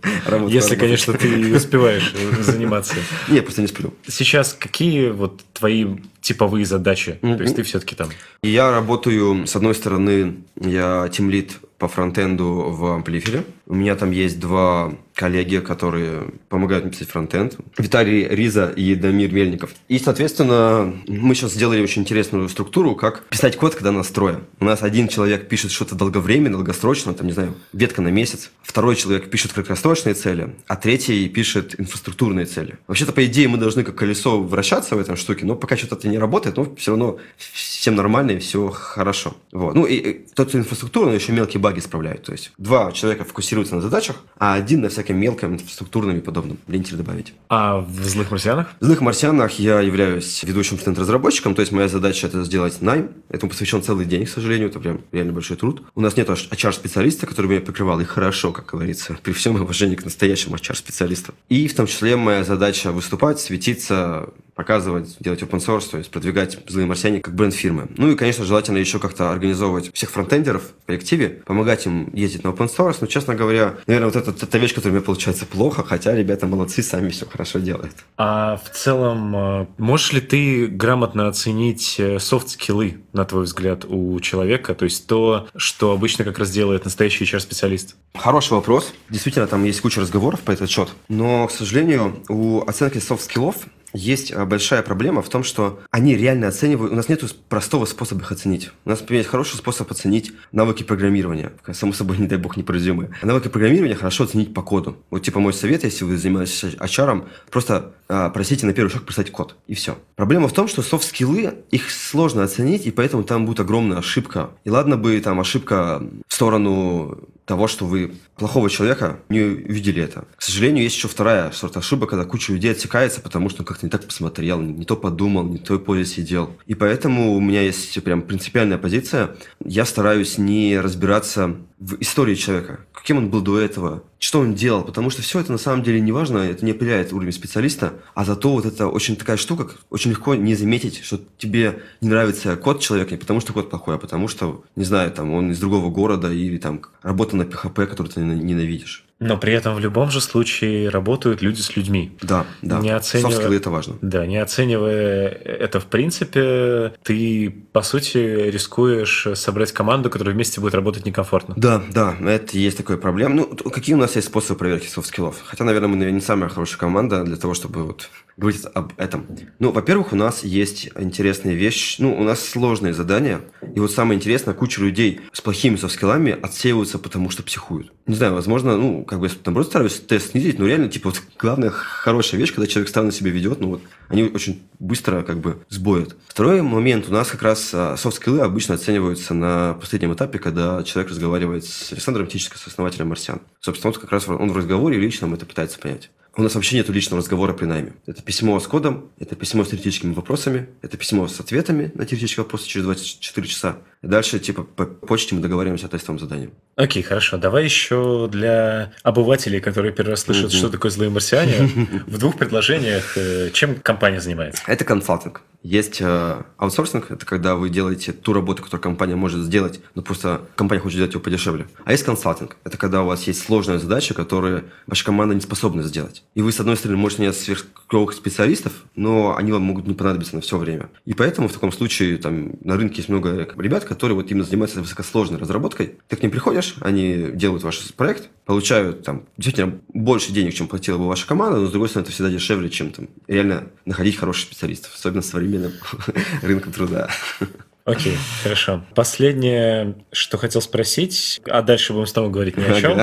Если, конечно, ты успеваешь заниматься. Не, просто не сплю. Сейчас какие вот твои типовые задачи? То есть ты все-таки там? Я работаю, с одной стороны, я тимлит по фронтенду в Амплифере. У меня там есть два коллеги, которые помогают мне писать фронтенд. Виталий Риза и Дамир Мельников. И, соответственно, мы сейчас сделали очень интересную структуру, как писать код, когда настроен. У нас один человек пишет что-то долговременно, долгосрочно, там, не знаю, ветка на месяц. Второй человек пишет краткосрочные цели, а третий пишет инфраструктурные цели. Вообще-то, по идее, мы должны как колесо вращаться в этом штуке, но пока что-то это не работает, но все равно всем нормально и все хорошо. Вот. Ну, и, тот, кто инфраструктуру, еще мелкие баги исправляет. То есть, два человека фокусируются на задачах, а один на всякие всяким мелким инфраструктурным и подобным. Линтер добавить. А в «Злых марсианах»? В «Злых марсианах» я являюсь ведущим студент-разработчиком, то есть моя задача это сделать найм. Этому посвящен целый день, к сожалению, это прям реально большой труд. У нас нет HR-специалиста, который меня прикрывал, и хорошо, как говорится, [LAUGHS] при всем уважении к настоящим HR-специалистам. И в том числе моя задача выступать, светиться, показывать, делать open source, то есть продвигать «Злые марсиане» как бренд фирмы. Ну и, конечно, желательно еще как-то организовывать всех фронтендеров в коллективе, помогать им ездить на open source. Но, честно говоря, наверное, вот это, это вещь, которая у меня получается плохо, хотя ребята молодцы, сами все хорошо делают. А в целом, э, можешь ли ты грамотно оценить софт-скиллы, э, на твой взгляд, у человека? То есть то, что обычно как раз делает настоящий HR-специалист? Хороший вопрос. Действительно, там есть куча разговоров по этот счет. Но, к сожалению, у оценки софт-скиллов есть а, большая проблема в том, что они реально оценивают... У нас нет простого способа их оценить. У нас, например, есть хороший способ оценить навыки программирования. Само собой, [LAUGHS] не дай бог, непредвидимые. А навыки программирования хорошо оценить по коду. Вот, типа, мой совет, если вы занимаетесь HR, просто а, просите на первый шаг писать код. И все. Проблема в том, что софт-скиллы, их сложно оценить, и поэтому там будет огромная ошибка. И ладно бы там ошибка сторону того, что вы плохого человека не увидели это. К сожалению, есть еще вторая сорт ошибок, когда куча людей отсекается, потому что как-то не так посмотрел, не то подумал, не той позе сидел. И поэтому у меня есть прям принципиальная позиция. Я стараюсь не разбираться в истории человека, каким он был до этого, что он делал, потому что все это на самом деле не важно, это не определяет уровень специалиста, а зато вот это очень такая штука, очень легко не заметить, что тебе не нравится код человека не потому, что код плохой, а потому что, не знаю, там он из другого города или там работа на PHP, который ты ненавидишь. Но при этом в любом же случае работают люди с людьми. Да, да. Не оценивая... это важно. Да, не оценивая это в принципе, ты, по сути, рискуешь собрать команду, которая вместе будет работать некомфортно. Да, да, это есть такая проблема. Ну, какие у нас есть способы проверки софт-скиллов? Хотя, наверное, мы, не самая хорошая команда для того, чтобы вот говорить об этом. Ну, во-первых, у нас есть интересная вещь. Ну, у нас сложные задания. И вот самое интересное, куча людей с плохими софт-скиллами отсеиваются, потому что психуют. Не знаю, возможно, ну, как бы я наоборот стараюсь тест снизить, но реально, типа, вот главная хорошая вещь, когда человек странно себя ведет, ну вот, они очень быстро как бы сбоят. Второй момент, у нас как раз а, софт-скиллы обычно оцениваются на последнем этапе, когда человек разговаривает с Александром Тищенко, с основателем «Марсиан». Собственно, вот как раз он в разговоре личном это пытается понять. У нас вообще нет личного разговора при найме. Это письмо с кодом, это письмо с теоретическими вопросами, это письмо с ответами на теоретические вопросы через 24 часа. Дальше, типа, по почте мы договариваемся о тестовом задании. Окей, хорошо. Давай еще для обывателей, которые первый раз слышат, что такое злые марсиане, в двух предложениях, э, чем компания занимается? Это консалтинг. Есть э, аутсорсинг, это когда вы делаете ту работу, которую компания может сделать, но просто компания хочет сделать ее подешевле. А есть консалтинг, это когда у вас есть сложная задача, которую ваша команда не способна сделать. И вы, с одной стороны, можете нанять сверхклевых специалистов, но они вам могут не понадобиться на все время. И поэтому в таком случае там на рынке есть много ребят, которые вот именно занимаются высокосложной разработкой. Ты к ним приходишь, они делают ваш проект, получают там действительно больше денег, чем платила бы ваша команда, но с другой стороны, это всегда дешевле, чем там реально находить хороших специалистов, особенно современным [LAUGHS] рынком труда. Окей, хорошо. Последнее, что хотел спросить, а дальше будем снова говорить ни о чем.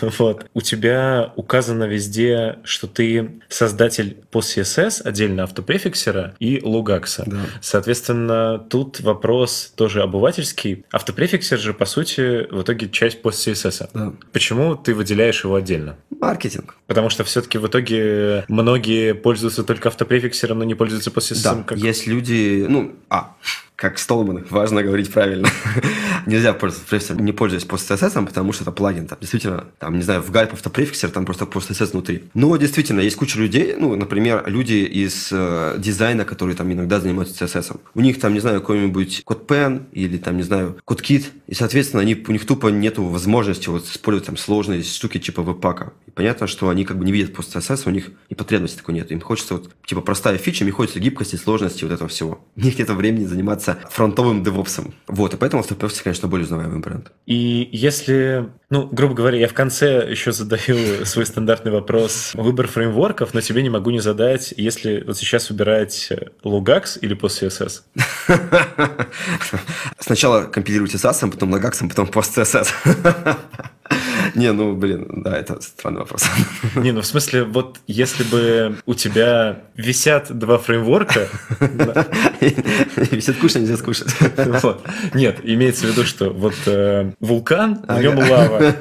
[LAUGHS] Вот. У тебя указано везде, что ты создатель пост CSS, отдельно автопрефиксера и лугакса. Да. Соответственно, тут вопрос тоже обывательский. Автопрефиксер же, по сути, в итоге часть пост CSS. Да. Почему ты выделяешь его отдельно? Маркетинг. Потому что все-таки в итоге многие пользуются только автопрефиксером, но не пользуются пост CSS. Да, как... есть люди, ну, а, как Столман, важно говорить правильно. [LAUGHS] Нельзя пользоваться префиксером, не пользуясь PostCSS, потому что это плагин. Там, действительно, там, не знаю, в Gulp автопрефиксер, там просто PostCSS внутри. Но действительно, есть куча людей, ну, например, люди из э, дизайна, которые там иногда занимаются CSS. У них там, не знаю, какой-нибудь CodePen или там, не знаю, CodeKit, и, соответственно, они, у них тупо нету возможности вот использовать там сложные штуки типа веб-пака. И понятно, что они как бы не видят PostCSS, у них и потребности такой нет. Им хочется вот, типа, простая фича, им хочется гибкости, сложности вот этого всего. [LAUGHS] У них нет времени заниматься фронтовым девопсом. Вот, и поэтому автопевцы, конечно, более узнаваемый бренд. И если, ну, грубо говоря, я в конце еще задаю [LAUGHS] свой стандартный вопрос выбор фреймворков, но тебе не могу не задать, если вот сейчас выбирать Logax или PostCSS? [LAUGHS] Сначала компилируйте SAS, потом Logax, потом PostCSS. [LAUGHS] [LAUGHS] Не, ну, блин, да, это странный вопрос. [LAUGHS] Не, ну, в смысле, вот если бы у тебя висят два фреймворка... [LAUGHS] Висят кушать, нельзя скушать. Нет, имеется в виду, что вот э, вулкан, в нем лава.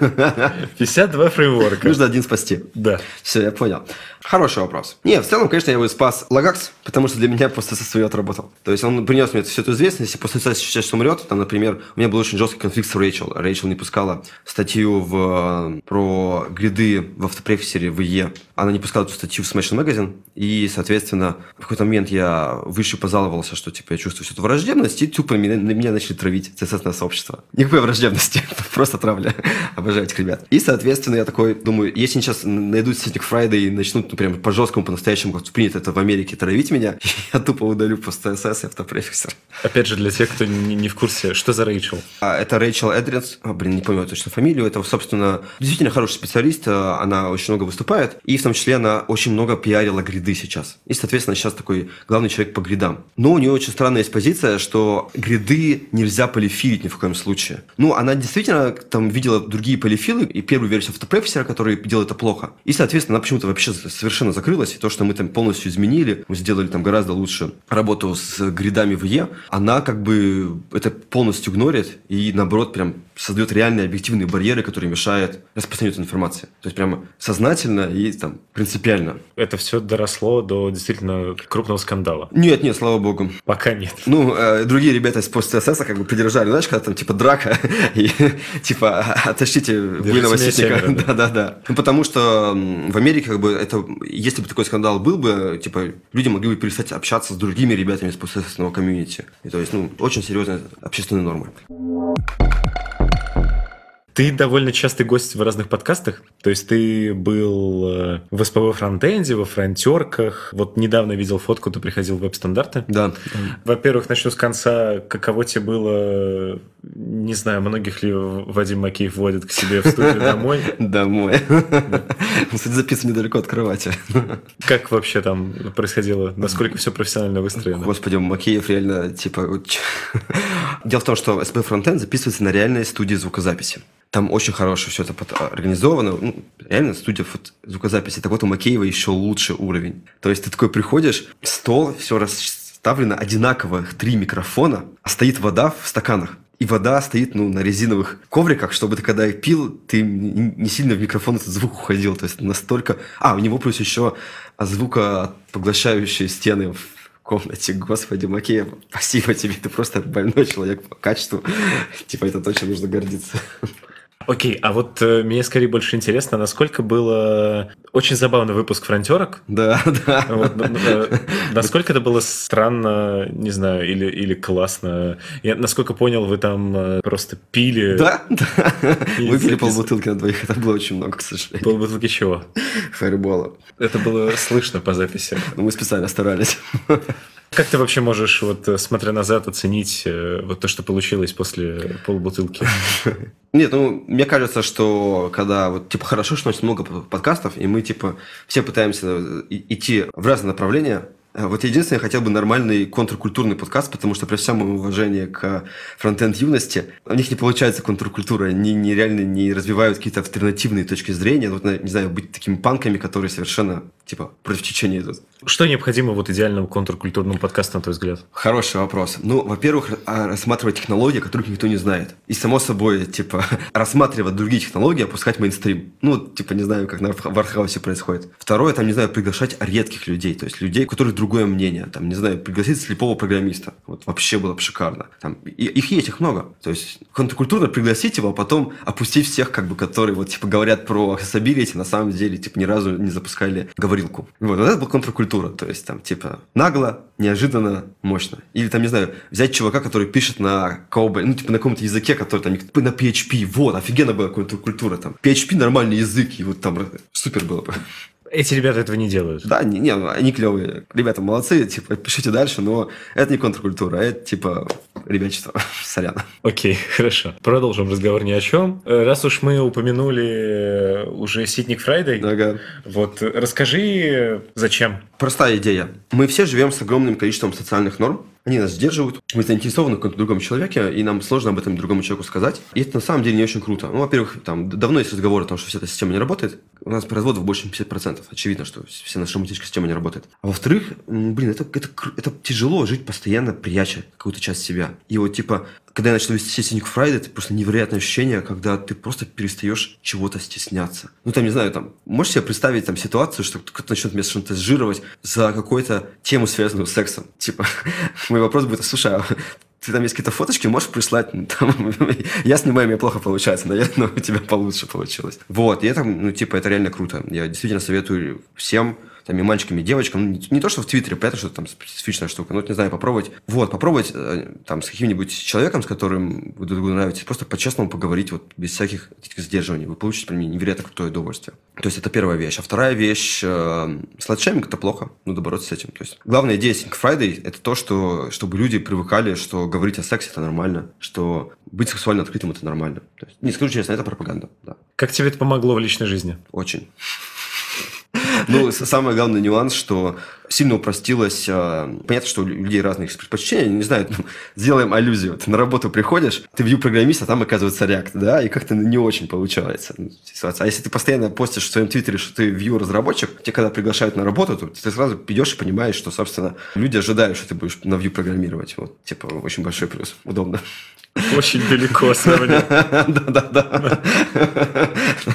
Висят два фреймворка. Нужно один спасти. Да. Все, я понял. Хороший вопрос. Не, в целом, конечно, я бы спас Лагакс, потому что для меня просто со своей отработал. То есть он принес мне всю эту известность, и после этого сейчас умрет, там, например, у меня был очень жесткий конфликт с Рэйчел. Рэйчел не пускала статью в, про гриды в автопрефисере в ИЕ. Она не пускала эту статью в Smashing Magazine, и, соответственно, в какой-то момент я выше позаловался, что, типа, я чувствую всю эту враждебность, и тупо меня, на меня начали травить CSS сообщество. Никакой враждебности, [LAUGHS] просто травля. Обожаю этих ребят. И, соответственно, я такой думаю, если сейчас найдут Ситник Friday и начнут ну, прям по жесткому, по-настоящему, как принято это в Америке, травить меня, [LAUGHS] я тупо удалю просто CSS и автопрефиксер. Опять же, для тех, кто не, не в курсе, что за Рэйчел? А, это Рэйчел Эндрюс, а, блин, не помню точно фамилию, это, собственно, действительно хороший специалист, а, она очень много выступает, и в том числе она очень много пиарила гриды сейчас. И, соответственно, сейчас такой главный человек по гридам. Но у нее очень странная есть позиция, что гриды нельзя полифилить ни в коем случае. Ну, она действительно там видела другие полифилы и первую версию автопрефиксера, который делал это плохо. И, соответственно, она почему-то вообще совершенно закрылась. И то, что мы там полностью изменили, мы сделали там гораздо лучше работу с гридами в Е, она как бы это полностью игнорит и, наоборот, прям создает реальные объективные барьеры, которые мешают распространению этой информации. То есть прямо сознательно и там принципиально. Это все доросло до действительно крупного скандала. Нет, нет, слава богу. Пока нет. Ну, э, другие ребята из пост как бы поддержали, знаешь, когда там типа драка [LAUGHS] и типа отащите буйного ситника. [LAUGHS] Да-да-да. Ну, потому что в Америке как бы это, если бы такой скандал был бы, типа люди могли бы перестать общаться с другими ребятами из пост комьюнити. И то есть, ну, очень серьезные общественные нормы. Ты довольно частый гость в разных подкастах. То есть ты был э, в СПВ фронтенде, во фронтерках. Вот недавно видел фотку, ты приходил в веб-стандарты. Да. Во-первых, начну с конца. Каково тебе было, не знаю, многих ли Вадим Макеев водит к себе в студию [LAUGHS] домой? Домой. Кстати, записан недалеко от кровати. Как вообще там происходило? Насколько все профессионально выстроено? Господи, Макеев реально, типа... [LAUGHS] Дело в том, что СП Фронтенд записывается на реальной студии звукозаписи. Там очень хорошо все это организовано. Ну, реально студия звукозаписи. Так вот у Макеева еще лучший уровень. То есть ты такой приходишь, стол, все расставлено одинаково, три микрофона, а стоит вода в стаканах. И вода стоит ну, на резиновых ковриках, чтобы ты когда пил, ты не сильно в микрофон этот звук уходил. То есть настолько... А, у него плюс еще звукопоглощающие стены в комнате. Господи, Макеев, спасибо тебе, ты просто больной человек по качеству. [LAUGHS] Типа это точно нужно гордиться. Окей, а вот э, мне скорее больше интересно, насколько было... Очень забавный выпуск «Фронтерок». Да, [LAUGHS] да. Вот, ну, э, насколько это было странно, не знаю, или, или классно. Я, насколько понял, вы там э, просто пили... Да, да. И Выпили запис- полбутылки на двоих, это было очень много, к сожалению. Полбутылки чего? Фаербола. Это было слышно по записи. Но мы специально старались. Как ты вообще можешь, вот э, смотря назад, оценить э, вот то, что получилось после полбутылки? [LAUGHS] Нет, ну, мне кажется, что когда вот, типа, хорошо, что у нас много подкастов, и мы, типа, все пытаемся и- идти в разные направления, Вот единственное, я хотел бы нормальный контркультурный подкаст, потому что при всем моем уважении к фронтенд юности, у них не получается контркультура, они нереально не развивают какие-то альтернативные точки зрения, вот, не знаю, быть такими панками, которые совершенно, типа, против течения идут. Что необходимо вот идеальному контркультурному подкасту, на твой взгляд? Хороший вопрос. Ну, во-первых, а, рассматривать технологии, которых никто не знает. И, само собой, типа, [LAUGHS] рассматривать другие технологии, опускать мейнстрим. Ну, типа, не знаю, как на в Артхаусе происходит. Второе, там, не знаю, приглашать редких людей, то есть людей, у которых другое мнение. Там, не знаю, пригласить слепого программиста. Вот вообще было бы шикарно. Там, и, их есть, их много. То есть, контркультурно пригласить его, а потом опустить всех, как бы, которые, вот, типа, говорят про accessibility, на самом деле, типа, ни разу не запускали говорилку. Вот, вот это была контркультура. То есть, там, типа, нагло, неожиданно, мощно. Или, там, не знаю, взять чувака, который пишет на Cowboy, ну, типа, на каком-то языке, который там, на PHP. Вот, офигенно была контркультура там. PHP нормальный язык, и вот там супер было бы. Эти ребята этого не делают. Да, не, не, они клевые. Ребята молодцы, типа, пишите дальше, но это не контркультура, а это, типа, ребячество. [LAUGHS] Сорян. Окей, хорошо. Продолжим разговор ни о чем. Э, Раз уж мы упомянули э, уже Ситник Friday, Ага. вот э, расскажи, зачем? Простая идея. Мы все живем с огромным количеством социальных норм. Они нас сдерживают. Мы заинтересованы в каком-то другом человеке, и нам сложно об этом другому человеку сказать. И это на самом деле не очень круто. Ну, во-первых, там давно есть разговор о том, что вся эта система не работает. У нас разводов больше, чем 50%. Очевидно, что вся наша романтическая система не работает. А во-вторых, блин, это, это, это тяжело жить постоянно, пряча какую-то часть себя. И вот, типа, когда я начал вести Синик Фрайдей, это просто невероятное ощущение, когда ты просто перестаешь чего-то стесняться. Ну, там, не знаю, там, можешь себе представить там ситуацию, что кто-то начнет меня шантажировать за какую-то тему, связанную с сексом. Типа, [LAUGHS] мой вопрос будет, слушай, а ты там есть какие-то фоточки, можешь прислать? Ну, Там, [LAUGHS] я снимаю, мне плохо получается, наверное, [LAUGHS] у тебя получше получилось. Вот, и это, ну, типа, это реально круто. Я действительно советую всем, там, и мальчикам, и девочкам, ну, не, не то, что в Твиттере, понятно, что там специфичная штука, но, не знаю, попробовать, вот, попробовать э, там с каким-нибудь человеком, с которым вы друг другу нравитесь, просто по-честному поговорить, вот, без всяких этих сдерживаний, вы получите, при мне, невероятно крутое удовольствие. То есть, это первая вещь. А вторая вещь, э, сладшейминг – это плохо, надо бороться с этим. То есть, главная идея Sync Friday – это то, что, чтобы люди привыкали, что говорить о сексе – это нормально, что быть сексуально открытым – это нормально. То есть, не скажу честно, это пропаганда, да, Как тебе это помогло в личной жизни? очень. Ну, самый главный нюанс, что сильно упростилось. э, Понятно, что у людей разные предпочтения. Не знаю, ну, сделаем аллюзию. Ты на работу приходишь, ты вью программист, а там оказывается React, да, и как-то не очень получается ну, ситуация. А если ты постоянно постишь в своем твиттере, что ты вью разработчик, тебе когда приглашают на работу, то ты сразу идешь и понимаешь, что, собственно, люди ожидают, что ты будешь на вью программировать. Вот, типа, очень большой плюс. Удобно. Очень далеко сравнение. [LAUGHS] Да-да-да.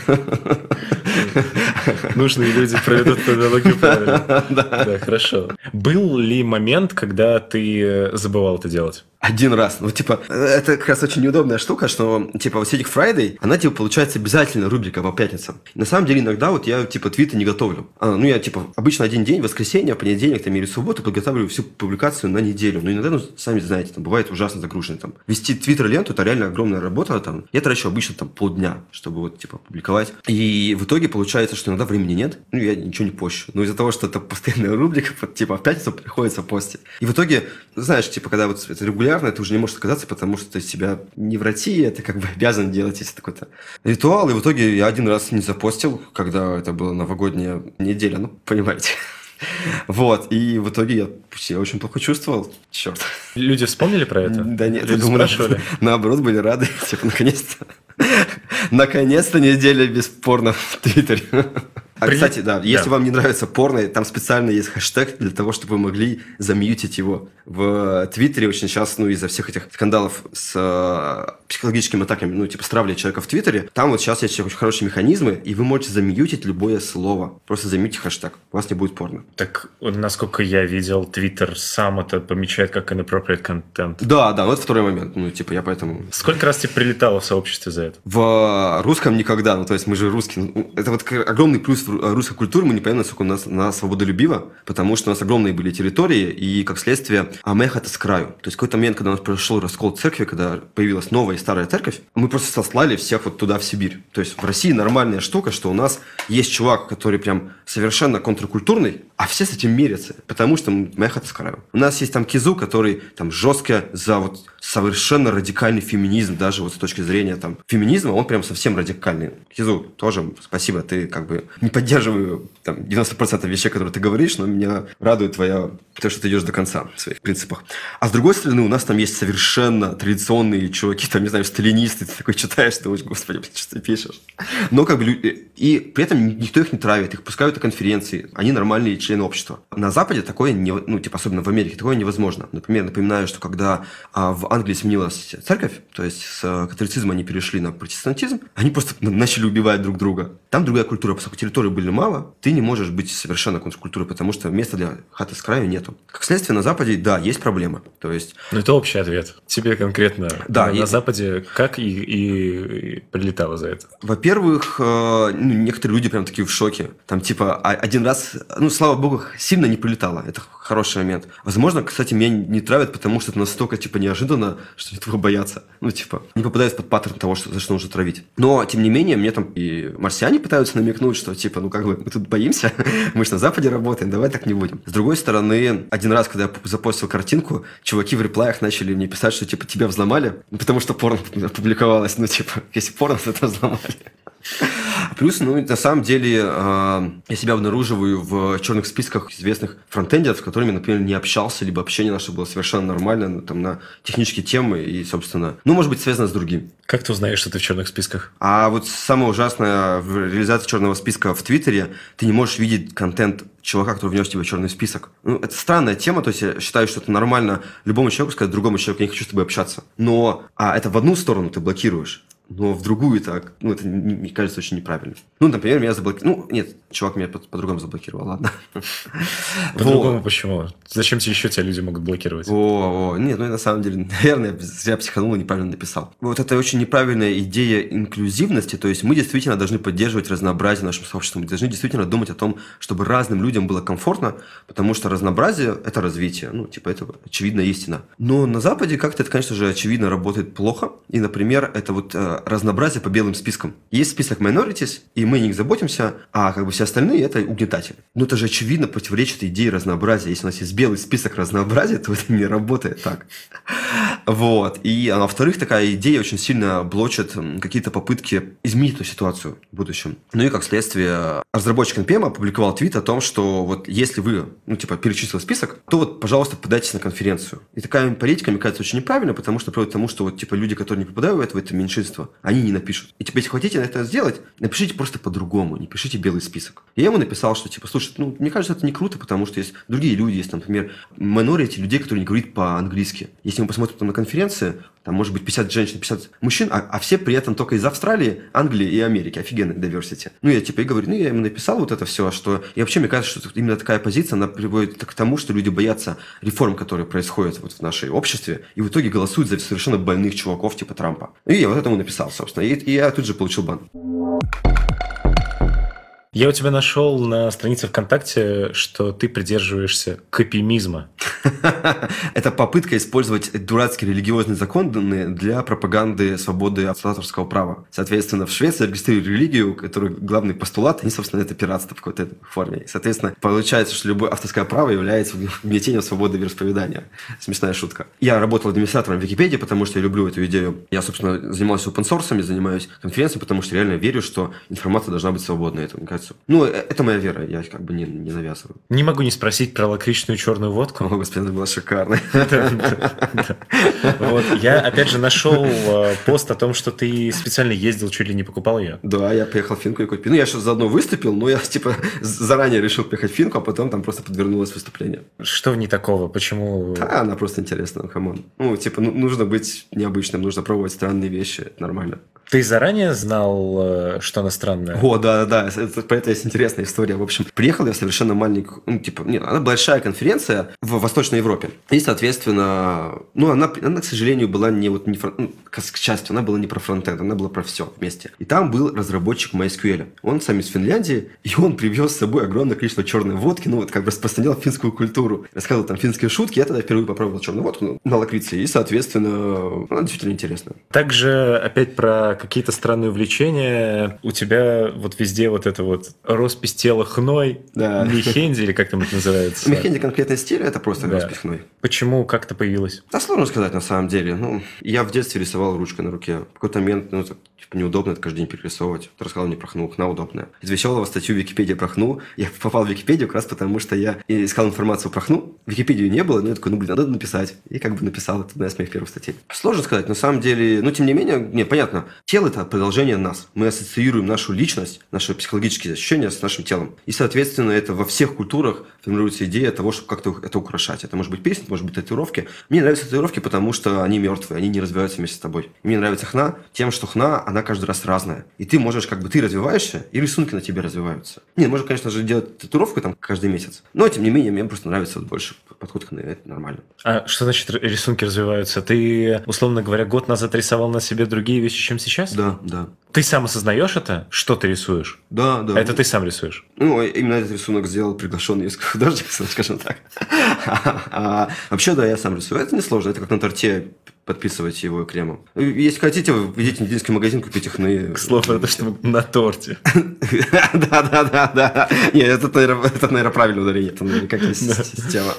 [LAUGHS] Нужные люди проведут аналогию правильно. [LAUGHS] Да, хорошо. Был ли момент, когда ты э, забывал это делать? Один раз. Ну, типа, это как раз очень неудобная штука, что, типа, вот этих Friday, она, типа, получается обязательно рубрика по пятницам. На самом деле, иногда вот я, типа, твиты не готовлю. А, ну, я, типа, обычно один день, воскресенье, понедельник, там, или субботу подготавливаю всю публикацию на неделю. Но иногда, ну, сами знаете, там, бывает ужасно загружено. Там, вести твиттер-ленту, это реально огромная работа, там. Я трачу обычно, там, полдня, чтобы, вот, типа, публиковать. И в итоге получается, что иногда времени нет, ну, я ничего не пощу. Но из-за того, что это [LAUGHS] постоянная рубрика, типа, в пятницу приходится постить. И в итоге, знаешь, типа, когда вот это регулярно, ты уже не можешь отказаться, потому что ты себя не в России, это как бы [LAUGHS] обязан делать, если такой-то ритуал. И в итоге я один раз не запостил, когда это была новогодняя неделя, ну, понимаете. [LAUGHS] Вот, и в итоге я себя очень плохо чувствовал. Черт. Люди вспомнили про это? Да нет, Люди я думаю, спрашивали? [LAUGHS] наоборот, были рады. Типа, наконец-то. Наконец-то неделя без порно в Твиттере. А, При- кстати, да, если Да. вам не нравится порно, там специально есть хэштег для того, чтобы вы могли замьютить его. В Твиттере очень сейчас, ну, из-за всех этих скандалов с э, психологическими атаками, ну, типа, стравливая человека в Твиттере, там вот сейчас есть очень хорошие механизмы, и вы можете замьютить любое слово. Просто замьютите хэштег, у вас не будет порно. Так, насколько я видел, Твиттер сам это помечает как inappropriate content. Да, да, вот второй момент. Ну, типа, я поэтому... Сколько раз тебе прилетало в сообществе за это? В русском никогда, ну, то есть мы же русские. Ну, Это вот огромный плюс русской культуры, мы не понимаем, насколько у нас она свободолюбива, потому что у нас огромные были территории, и, как следствие, Амех это с краю. То есть какой-то момент, когда у нас произошел раскол церкви, когда появилась новая и старая церковь, мы просто сослали всех вот туда, в Сибирь. То есть в России нормальная штука, что у нас есть чувак, который прям совершенно контркультурный, а все с этим мирятся, потому что Мех это с. У нас есть там Кизу, который там жестко за вот совершенно радикальный феминизм, даже вот с точки зрения там феминизма, он прям совсем радикальный. Кизу, тоже спасибо, ты как бы не поддерживаю там 90% вещей, которые ты говоришь, но меня радует твоя, то, что ты идешь до конца в своих принципах. А с другой стороны, у нас там есть совершенно традиционные чуваки, там, не знаю, сталинисты, ты такой читаешь, думаешь, господи, что ты пишешь? Но как бы, лю- и при этом никто их не травит, их пускают на конференции, они нормальные члены общества. На Западе такое, не, ну, типа, особенно в Америке, такое невозможно. Например, напоминаю, что когда а, в Англии сменилась церковь, то есть с а, католицизма они перешли на протестантизм, они просто начали убивать друг друга. Там другая культура, поскольку территории были мало, ты не можешь быть совершенно контркультурой, потому что места для хаты с краю нету. Как следствие, на Западе, да, есть проблема. То есть Ну, это общий ответ. Тебе конкретно Да, на, и- на Западе как и, и- и прилетало за это? Во-первых, э, ну, некоторые люди прям такие в шоке. Там типа а- один раз, ну, слава богу, сильно не прилетало. Это хороший момент. Возможно, кстати, меня не травят, потому что это настолько типа неожиданно, что этого боятся. Ну, типа, не попадают под паттерн того, что, за что нужно травить. Но, тем не менее, мне там и марсиане пытаются намекнуть, что типа, ну, как бы, мы тут боимся, [LAUGHS] мы же на Западе работаем, давай так не будем. С другой стороны, один раз, когда я запостил картинку, чуваки в реплаях начали мне писать, что типа тебя взломали, потому что порно опубликовалось. Ну, типа, если порно, то это взломали. Плюс, ну, на самом деле, э, я себя обнаруживаю в черных списках известных фронтендеров, с которыми, например, не общался, либо общение наше было совершенно нормально, ну, там, на технические темы и, собственно, ну, может быть, связано с другим. Как ты узнаешь, что ты в черных списках? А вот самое ужасное в реализации черного списка в Твиттере, ты не можешь видеть контент чувака, который внес тебя в черный список. Ну, это странная тема, то есть я считаю, что это нормально любому человеку сказать другому человеку, я не хочу с тобой общаться. Но, а это в одну сторону ты блокируешь, но в другую так, ну, это, не- мне кажется, очень неправильно. Ну, например, меня заблокировал, ну, нет, чувак меня по- по-другому заблокировал, ладно. [LAUGHS] По-другому почему? Зачем тебе еще тебя люди могут блокировать? О, о, нет, ну на самом деле, [LAUGHS] наверное, я психанул и неправильно написал. Вот это очень неправильная идея инклюзивности, то есть мы действительно должны поддерживать разнообразие нашим сообществом, мы должны действительно думать о том, чтобы разным людям было комфортно, потому что разнообразие – это развитие, ну, типа, это очевидная истина. Но на Западе как-то это, конечно же, очевидно работает плохо, и, например, это вот э, разнообразие по белым спискам. Есть список minorities, и мы о них заботимся, а как бы все остальные – это угнетатели. Но это же очевидно противоречит идее разнообразия. Если у нас есть белый список разнообразия, то это не работает так. Вот. И, а во-вторых, такая идея очень сильно блочит какие-то попытки изменить эту ситуацию в будущем. Ну и, как следствие, разработчик NPM опубликовал твит о том, что вот если вы, ну, типа, перечислил список, то вот, пожалуйста, подайтесь на конференцию. И такая политика, мне кажется, очень неправильно, потому что приводит к тому, что вот, типа, люди, которые не попадают в это, меньшинство, они не напишут. И, типа, если хотите это сделать, напишите просто по-другому, не пишите белый список. Я ему написал, что, типа, слушай, ну, мне кажется, это не круто, потому что есть другие люди, есть, например, minority людей, которые не говорят по-английски. Если мы посмотрим там на конференции, там может быть 50 женщин, 50 мужчин, а, а все при этом только из Австралии, Англии и Америки. Офигенный diversity. Ну, я типа и говорю, ну, я ему написал вот это все, что... И вообще, мне кажется, что именно такая позиция, она приводит к тому, что люди боятся реформ, которые происходят вот в нашей обществе, и в итоге голосуют за совершенно больных чуваков типа Трампа. И я вот этому написал, собственно. И, и я тут же получил бан. Я у тебя нашел на странице ВКонтакте, что ты придерживаешься копимизма. [LAUGHS] Это попытка использовать дурацкие религиозные законы для пропаганды свободы от авторского права. Соответственно, в Швеции регистрируют религию, которой главный постулат, они, собственно, это пиратство в какой-то форме. И, соответственно, получается, что любое авторское право является угнетением свободы вероисповедания. Смешная шутка. Я работал администратором Википедии, потому что я люблю эту идею. Я, собственно, занимался open source, занимаюсь конференциями, потому что реально верю, что информация должна быть свободной. Это, мне кажется, навязываю. Ну, э, это моя вера, я как бы не, не навязываю. Не могу не спросить про лакричную черную водку. О, господи, она была шикарная. [LAUGHS] Вот. Я, опять же, нашел э, пост о том, что ты специально ездил, чуть ли не покупал ее. Да, я поехал в Финку и купил. Ну, я сейчас заодно выступил, но я, [LAUGHS] типа, заранее решил поехать в Финку, а потом там просто подвернулось выступление. Что в ней такого? Почему? Да, она просто интересная, come on. Ну, типа, ну, нужно быть необычным, нужно пробовать странные вещи, это нормально. Ты заранее знал, э, что она странная? О, да, да, да. Это, про это есть интересная история. В общем, приехал я совершенно маленький, ну, типа, нет, она большая конференция в Восточной Европе. И, соответственно, ну, она, она к сожалению, была не вот, не, ну, к счастью, она была не про фронтенд, она была про все вместе. И там был разработчик MySQL. Он сам из Финляндии, и он привез с собой огромное количество черной водки, ну, вот как бы распространял финскую культуру. Рассказывал там финские шутки, я тогда впервые попробовал черную водку ну, на лакрице, и, соответственно, она действительно интересная. Также опять про какие-то странные увлечения. У тебя вот везде вот это вот роспись тела хной, Да. мехенди, или как там это называется? Мехенди конкретный стиль, это просто Да. расписной. Почему, как это появилось? Да, сложно сказать на самом деле. Ну, я в детстве рисовал ручкой на руке. В какой-то момент, ну, так, типа, неудобно это каждый день перерисовывать. Ты рассказал мне про хну, хна удобная. Из веселого статью в Википедии про хну. Я [LAUGHS] попал в Википедию как раз потому, что я искал информацию про хну. Википедию не было, но я такой, ну, блин, надо написать. И как бы написал, это одна из моих первых статей. Сложно сказать, на самом деле, ну, тем не менее, не, понятно, тело – это продолжение нас. Мы ассоциируем нашу личность, наши психологические ощущения с нашим телом. И, соответственно, это во всех культурах формируется идея того, чтобы как-то это украшать. Это может быть песня, может быть татуировки. Мне нравятся татуировки, потому что они мертвые, они не развиваются вместе с тобой. И мне нравится хна тем, что хна, она каждый раз разная. И ты можешь, как бы, ты развиваешься, и рисунки на тебе развиваются. Не, можно, конечно же, делать татуировку там каждый месяц. Но, тем не менее, мне просто нравится вот больше подход к это нормально. А что значит рисунки развиваются? Ты, условно говоря, год назад рисовал на себе другие вещи, чем сейчас? Да, да. Ты сам осознаешь это, что ты рисуешь? Да, да. Это ты сам рисуешь? Ну, именно этот рисунок сделал приглашенный из художник, [LAUGHS] скажем так. А Вообще, да, я сам рисую. Это несложно, это как на торте подписывать его кремом. Если хотите, идите в медицинский магазин, купите хны. К слову, это что на торте. [LAUGHS] Да, да, да, да. Нет, это, наверное, правильное ударение, это наверное, как система.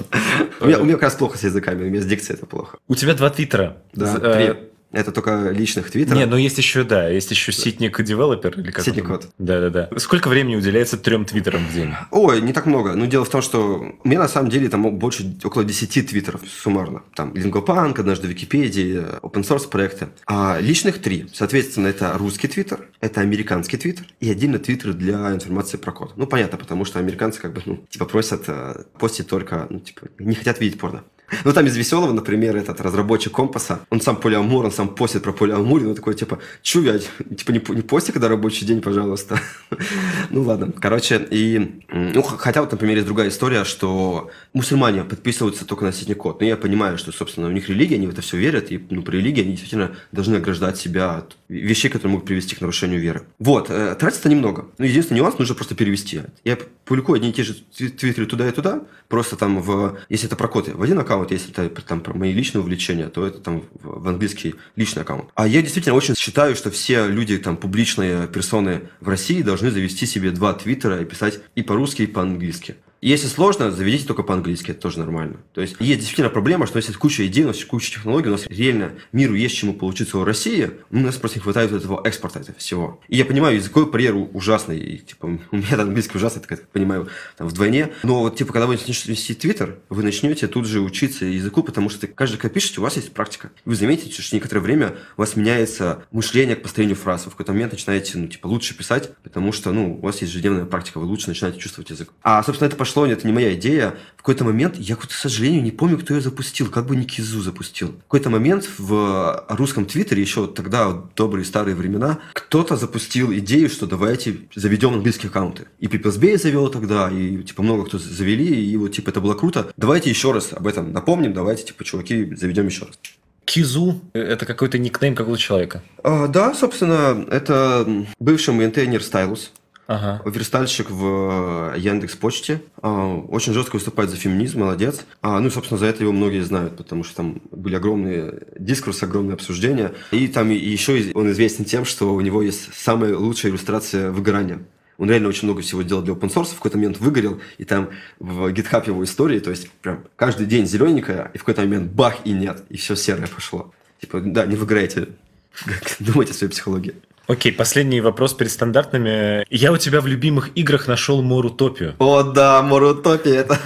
У меня, как раз плохо с языками, у меня с дикцией это плохо. У тебя два твиттера. Да, э. Это только личных твиттеров. Не, ну есть еще, да, есть еще ситник девелопер или как Ситник код. Да, да, да. Сколько времени уделяется трем твиттерам в день? Ой, не так много. Но дело в том, что у меня на самом деле там больше около 10 твиттеров суммарно. Там Лингопанк, однажды Википедии, open source проекты. А личных три. Соответственно, это русский твиттер, это американский твиттер и отдельно твиттер для информации про код. Ну, понятно, потому что американцы как бы, ну, типа просят э, постить только, ну, типа, не хотят видеть порно. Ну, там из веселого, например, этот разработчик компаса, он сам полиамур, он сам постит про полиамур, ну, такой, типа, чу, типа, не, не пости, когда рабочий день, пожалуйста. [LAUGHS] ну, ладно. Короче, и, ну, хотя вот, например, есть другая история, что мусульмане подписываются только на сетний код. Но я понимаю, что, собственно, у них религия, они в это все верят, и, ну, по религии они действительно должны ограждать себя от вещей, которые могут привести к нарушению веры. Вот, э, тратится немного. Ну, единственный нюанс, нужно просто перевести. Я публикую одни и те же тви- твиттеры туда и туда, просто там в, если это про код, в один аккаунт, если это там про мои личные увлечения, то это там в английский личный аккаунт. А я действительно очень считаю, что все люди, там, публичные персоны в России должны завести себе два твиттера и писать и по-русски, и по-английски. Если сложно, заведите только по-английски, это тоже нормально. То есть есть действительно проблема, что если куча идей, у нас есть куча технологий, у нас реально миру есть чему поучиться у России, у нас просто не хватает этого экспорта этого всего. И я понимаю, языковой барьер у- ужасный, и, типа, [LAUGHS] у меня там английский ужасный, так я понимаю, там вдвойне. Но вот, типа, когда вы начнете вести твиттер, вы начнете тут же учиться языку, потому что каждый, когда пишете, у вас есть практика. Вы заметите, что некоторое время у вас меняется мышление к построению фраз. Вы в какой-то момент начинаете, ну, типа, лучше писать, потому что, ну, у вас есть ежедневная практика, вы лучше начинаете чувствовать язык. А, собственно, это пошло, это не моя идея. В какой-то момент, я, к сожалению, не помню, кто ее запустил, как бы не Кизу запустил. В какой-то момент в русском твиттере, еще тогда, в добрые старые времена, кто-то запустил идею, что давайте заведем английские аккаунты. И People's Bay завел тогда, и, типа, много кто завели, и вот, типа, это было круто. Давайте еще раз об этом напомним, давайте, типа, чуваки, заведем еще раз. Кизу – это какой-то никнейм какого-то человека. А, да, собственно, это бывший мейнтейнер Stylus. Ага. Верстальщик в Яндекс Почте. Очень жестко выступает за феминизм, молодец. А, Ну собственно, за это его многие знают, потому что там были огромные дискурсы, огромные обсуждения. И там еще он известен тем, что у него есть самая лучшая иллюстрация выгорания. Он реально очень много всего делал для open source, в какой-то момент выгорел, и там в GitHub его истории, то есть прям каждый день зелененькая, и в какой-то момент бах, и нет, и все серое пошло. Типа, да, не выгорайте, [LAUGHS] думайте о своей психологии. Окей, последний вопрос перед стандартными. Я у тебя в любимых играх нашел Морутопию. О, да, Морутопия, это...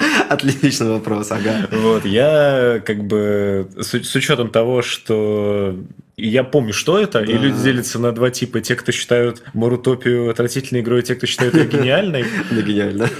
[LAUGHS] Отличный вопрос, ага. Вот, я как бы с, с учетом того, что я помню, что это, да. и люди делятся на два типа. Те, кто считают Морутопию отвратительной игрой, и те, кто считает ее гениальной. [LAUGHS] Да, гениально.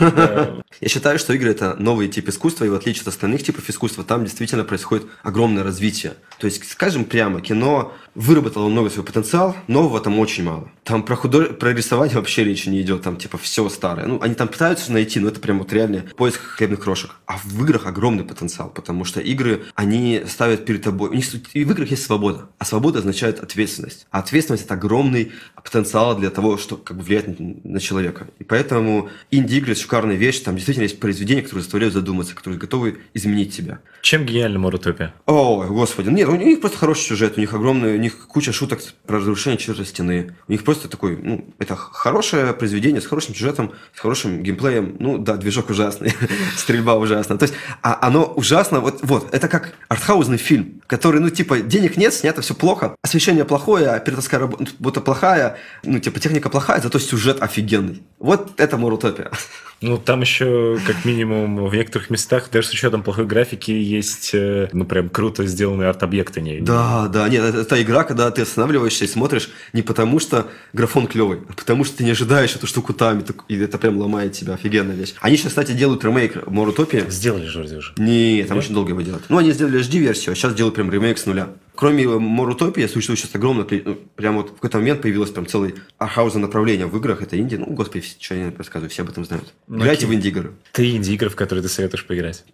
Я считаю, что игры – это новый тип искусства, и в отличие от остальных типов искусства, там действительно происходит огромное развитие. То есть, скажем прямо, кино выработало много свой потенциал, нового там очень мало. Там про, худож... про рисование вообще речи не идет, там типа все старое. Ну, они там пытаются найти, но это прям вот реально поиск хлебных крошек. А в играх огромный потенциал, потому что игры, они ставят перед тобой... У них и в играх есть свобода, а свобода означает ответственность. А ответственность – это огромный потенциал для того, чтобы как бы влиять на, человека. И поэтому инди-игры – шикарная вещь, там действительно есть произведения, которые заставляют задуматься, которые готовы изменить тебя. Чем гениальна Морутопия? О, господи, нет, у них просто хороший сюжет, у них огромный, них куча шуток про разрушение четвертой стены. У них просто такой, ну, это хорошее произведение с хорошим сюжетом, с хорошим геймплеем. Ну, да, движок ужасный, [LAUGHS] стрельба ужасная. То есть, а оно ужасно, вот, вот, это как артхаузный фильм, который, ну, типа, денег нет, снято все плохо, освещение плохое, операторская работа плохая, ну, типа, техника плохая, зато сюжет офигенный. Вот это Морутопия. [LAUGHS] Ну, там еще, как минимум, в некоторых местах, даже с учетом плохой графики, есть, э, ну, прям круто сделанные арт-объекты. Не, да, да, нет, это, это игра, когда ты останавливаешься и смотришь не потому, что графон клевый, а потому, что ты не ожидаешь эту штуку там, и это прям ломает тебя, офигенная вещь. Они сейчас, кстати, делают ремейк Морутопии. Сделали же вроде уже. Нет, там Нет? очень долго его делать. Ну, они сделали HD-версию, а сейчас делают прям ремейк с нуля. Кроме Морутопии, существует сейчас огромное, ну, прям вот в какой-то момент появилось прям целый архауза направление в играх, это Индия. Ну, господи, что я рассказываю, все об этом знают. Ну, Играйте в инди-игры. Три инди-игры, в которые ты советуешь поиграть.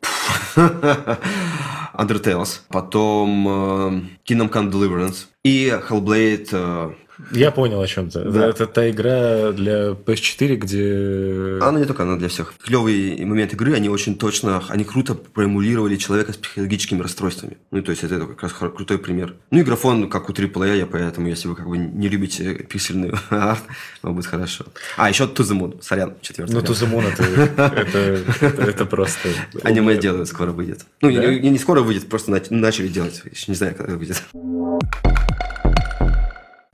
[LAUGHS] Undertales, потом э, Kingdom Come Deliverance и Hellblade э, я понял о чем то Да. Это та игра для PS4, где... Она не только, она для всех. Клевые моменты игры, они очень точно, они круто проэмулировали человека с психологическими расстройствами. Ну, то есть, это как раз крутой пример. Ну, и графон, как у AAA, я поэтому, если вы как бы не любите пиксельный [LAUGHS] арт, вам будет хорошо. А, еще To the Moon, сорян, четвертый. Ну, To the Moon, это, это, просто... [LAUGHS] Аниме делают, скоро выйдет. Ну, не, не скоро выйдет, просто начали делать. Еще не знаю, когда выйдет.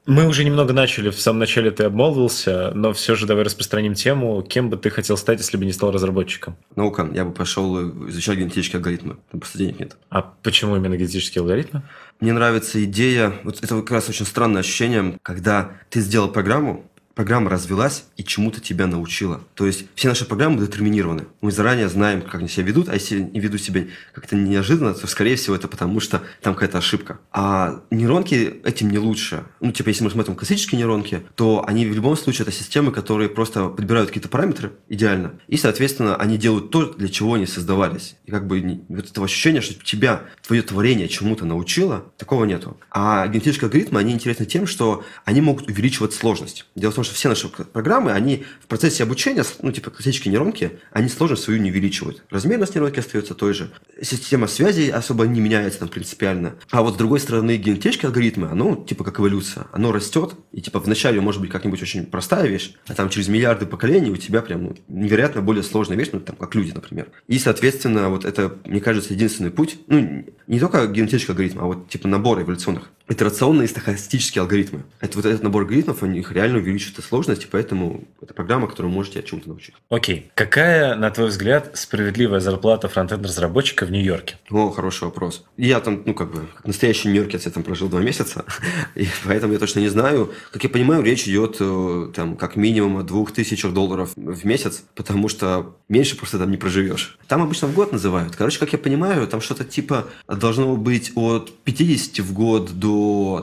Мы уже немного начали, в самом начале ты обмолвился, но все же давай распространим тему. Кем бы ты хотел стать, если бы не стал разработчиком? Наука. Я бы пошел изучать генетические алгоритмы. Там просто денег нет. А почему именно генетические алгоритмы? Мне нравится идея, вот это как раз очень странное ощущение, когда ты сделал программу, программа развелась и чему-то тебя научила. То есть все наши программы детерминированы. Мы заранее знаем, как они себя ведут, а если не ведут себя как-то неожиданно, то, скорее всего, это потому, что там какая-то ошибка. А нейронки этим не лучше. Ну, типа, если мы смотрим классические нейронки, то они в любом случае это системы, которые просто подбирают какие-то параметры идеально. И, соответственно, они делают то, для чего они создавались. И как бы вот этого ощущения, что тебя, твое творение чему-то научило, такого нету. А генетические алгоритмы, они интересны тем, что они могут увеличивать сложность. Дело в том, что все наши программы, они в процессе обучения, ну, типа классические нейронки, они сложность свою не увеличивают. Размерность нейронки остается той же. Система связей особо не меняется там принципиально. А вот с другой стороны, генетические алгоритмы, оно типа как эволюция. Оно растет, и типа вначале может быть как-нибудь очень простая вещь, а там через миллиарды поколений у тебя прям ну, невероятно более сложная вещь, ну, там, как люди, например. И, соответственно, вот это, мне кажется, единственный путь, ну, не только генетический алгоритм, а вот типа набор эволюционных итерационные и стохастические алгоритмы. Это вот этот набор алгоритмов, у них реально увеличивает сложность, и поэтому это программа, которую можете чему-то научить. Окей. Какая, на твой взгляд, справедливая зарплата фронтенд-разработчика в Нью-Йорке? О, хороший вопрос. Я там, ну, как бы, как настоящий нью-йоркец, я там прожил два месяца, [LAUGHS] и поэтому я точно не знаю. Как я понимаю, речь идет э, там как минимум о двух тысячах долларов в месяц, потому что меньше просто там не проживешь. Там обычно в год называют. Короче, как я понимаю, там что-то типа должно быть от 50 в год до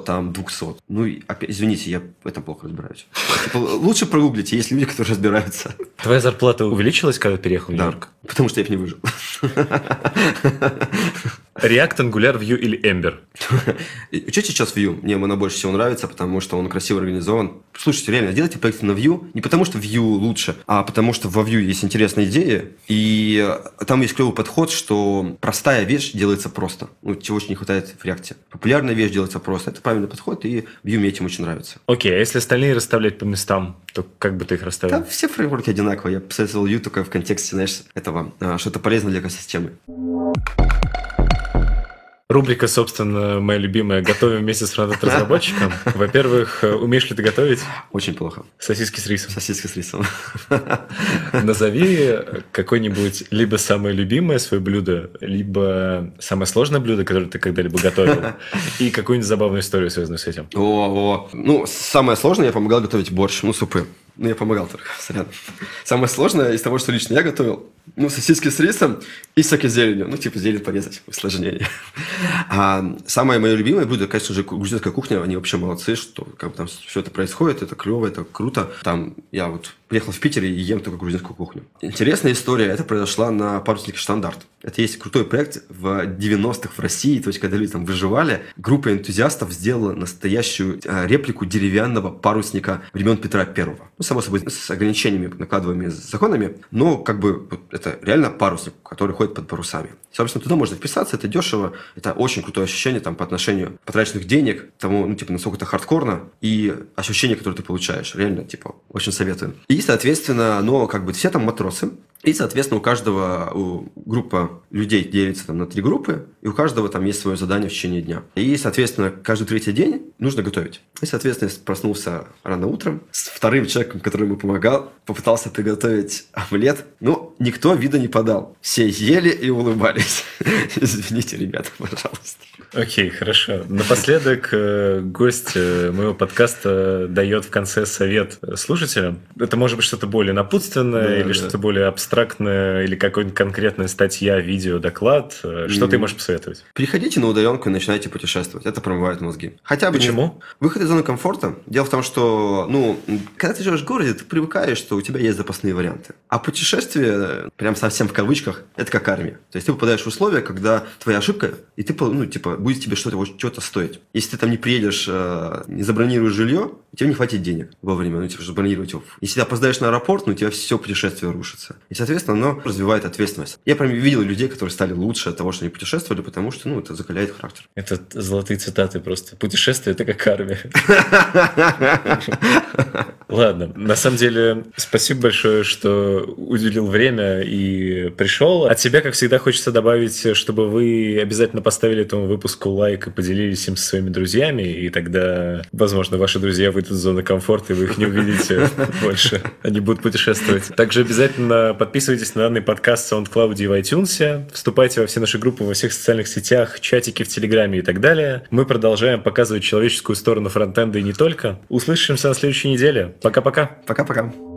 там 200. Ну, опять, извините, я в этом плохо разбираюсь. Типа, лучше прогуглите, есть люди, которые разбираются. Твоя зарплата увеличилась, когда переехал в Нью-Йорк? Да, потому что я не выжил. React, Angular, Vue или Ember? [LAUGHS] Что сейчас Vue? Мне она больше всего нравится, потому что он красиво организован. Слушайте, реально, делайте проекты на Vue не потому, что Vue лучше, а потому что во Vue есть интересные идеи, и там есть клевый подход, что простая вещь делается просто. Ну, чего очень не хватает в React. Популярная вещь делается просто. Это правильный подход, и Vue мне этим очень нравится. Окей, okay, а если остальные расставлять по местам, то как бы ты их расставил? Да, все фреймворки одинаковые. Я посоветовал Vue только в контексте, знаешь, этого, а, что-то полезное для экосистемы. Рубрика, собственно, моя любимая «Готовим вместе с фронтенд-разработчиком». [LAUGHS] Во-первых, умеешь ли ты готовить? Очень плохо. Сосиски с рисом. Сосиски с рисом. [LAUGHS] Назови какое-нибудь либо самое любимое свое блюдо, либо самое сложное блюдо, которое ты когда-либо готовил, [LAUGHS] и какую-нибудь забавную историю, связанную с этим. О, о. Ну, самое сложное, я помогал готовить борщ, ну, супы. Ну, я помогал только, сорян. Самое сложное из того, что лично я готовил, ну, сосиски с рисом и с зеленью. Ну, типа, зелень порезать, усложнение. А самое мое любимое блюдо, конечно же, грузинская кухня. Они вообще молодцы, что как бы там все это происходит, это клево, это круто. Там я вот приехал в Питер и ем только грузинскую кухню. Интересная история, это произошла на паруснике «Штандарт». Это есть крутой проект в 90-х в России, то есть, когда люди там выживали, группа энтузиастов сделала настоящую а, реплику деревянного парусника времен Петра Первого. Ну, само собой, с ограничениями, накладываемыми законами, но как бы это реально парусник, который ходит под парусами. Собственно, туда можно вписаться, это дешево, это очень крутое ощущение там по отношению потраченных денег, тому, ну, типа, насколько это хардкорно, и ощущение, которое ты получаешь. Реально, типа, очень советую. И, соответственно, ну, как бы все там матросы, и, соответственно, у каждого у группа людей делится там на три группы, и у каждого там есть свое задание в течение дня. И, соответственно, каждый третий день нужно готовить. И, соответственно, я проснулся рано утром с вторым человеком, который ему помогал, попытался приготовить омлет. Но никто вида не подал. Все ели и улыбались. [LAUGHS] Извините, ребята, пожалуйста. Окей, хорошо. Напоследок э, гость э, моего подкаста дает в конце совет слушателям. Это может быть что-то более напутственное да, или да. что-то более абстрактное, или какая-нибудь конкретная статья, видео, доклад. Э, что mm. ты можешь посоветовать? Приходите на удаленку и начинайте путешествовать. Это промывает мозги. Хотя бы Почему? Выход из зоны комфорта. Дело в том, что, ну, когда ты живешь в городе, ты привыкаешь, что у тебя есть запасные варианты. А путешествие, прям совсем в кавычках, это как армия. То есть ты попадаешь в условия, когда твоя ошибка, и ты, ну, типа, будет тебе что-то что стоить. Если ты там не приедешь, э, не забронируешь жилье, тебе не хватит денег во время, ну, типа, забронировать его. Если ты опоздаешь на аэропорт, ну, у тебя все путешествие рушится. И, соответственно, оно развивает ответственность. Я прям видел людей, которые стали лучше от того, что они путешествовали, потому что, ну, это закаляет характер. Это золотые цитаты просто. Путешествие – это как армия. [LAUGHS] Ладно, на самом деле, спасибо большое, что уделил время и пришел. От себя, как всегда, хочется добавить, чтобы вы обязательно поставили этому выпуску лайк и поделились им со своими друзьями, и тогда, возможно, ваши друзья выйдут из зоны комфорта, и вы их не увидите [LAUGHS] больше. Они будут путешествовать. Также обязательно подписывайтесь на данный подкаст в SoundCloud и в iTunes, вступайте во все наши группы во всех социальных сетях, чатики в Телеграме и так далее. Мы продолжаем показывать человеческую сторону фронтенда и не только. Услышимся на следующей неделе. Пока-пока. Пока-пока.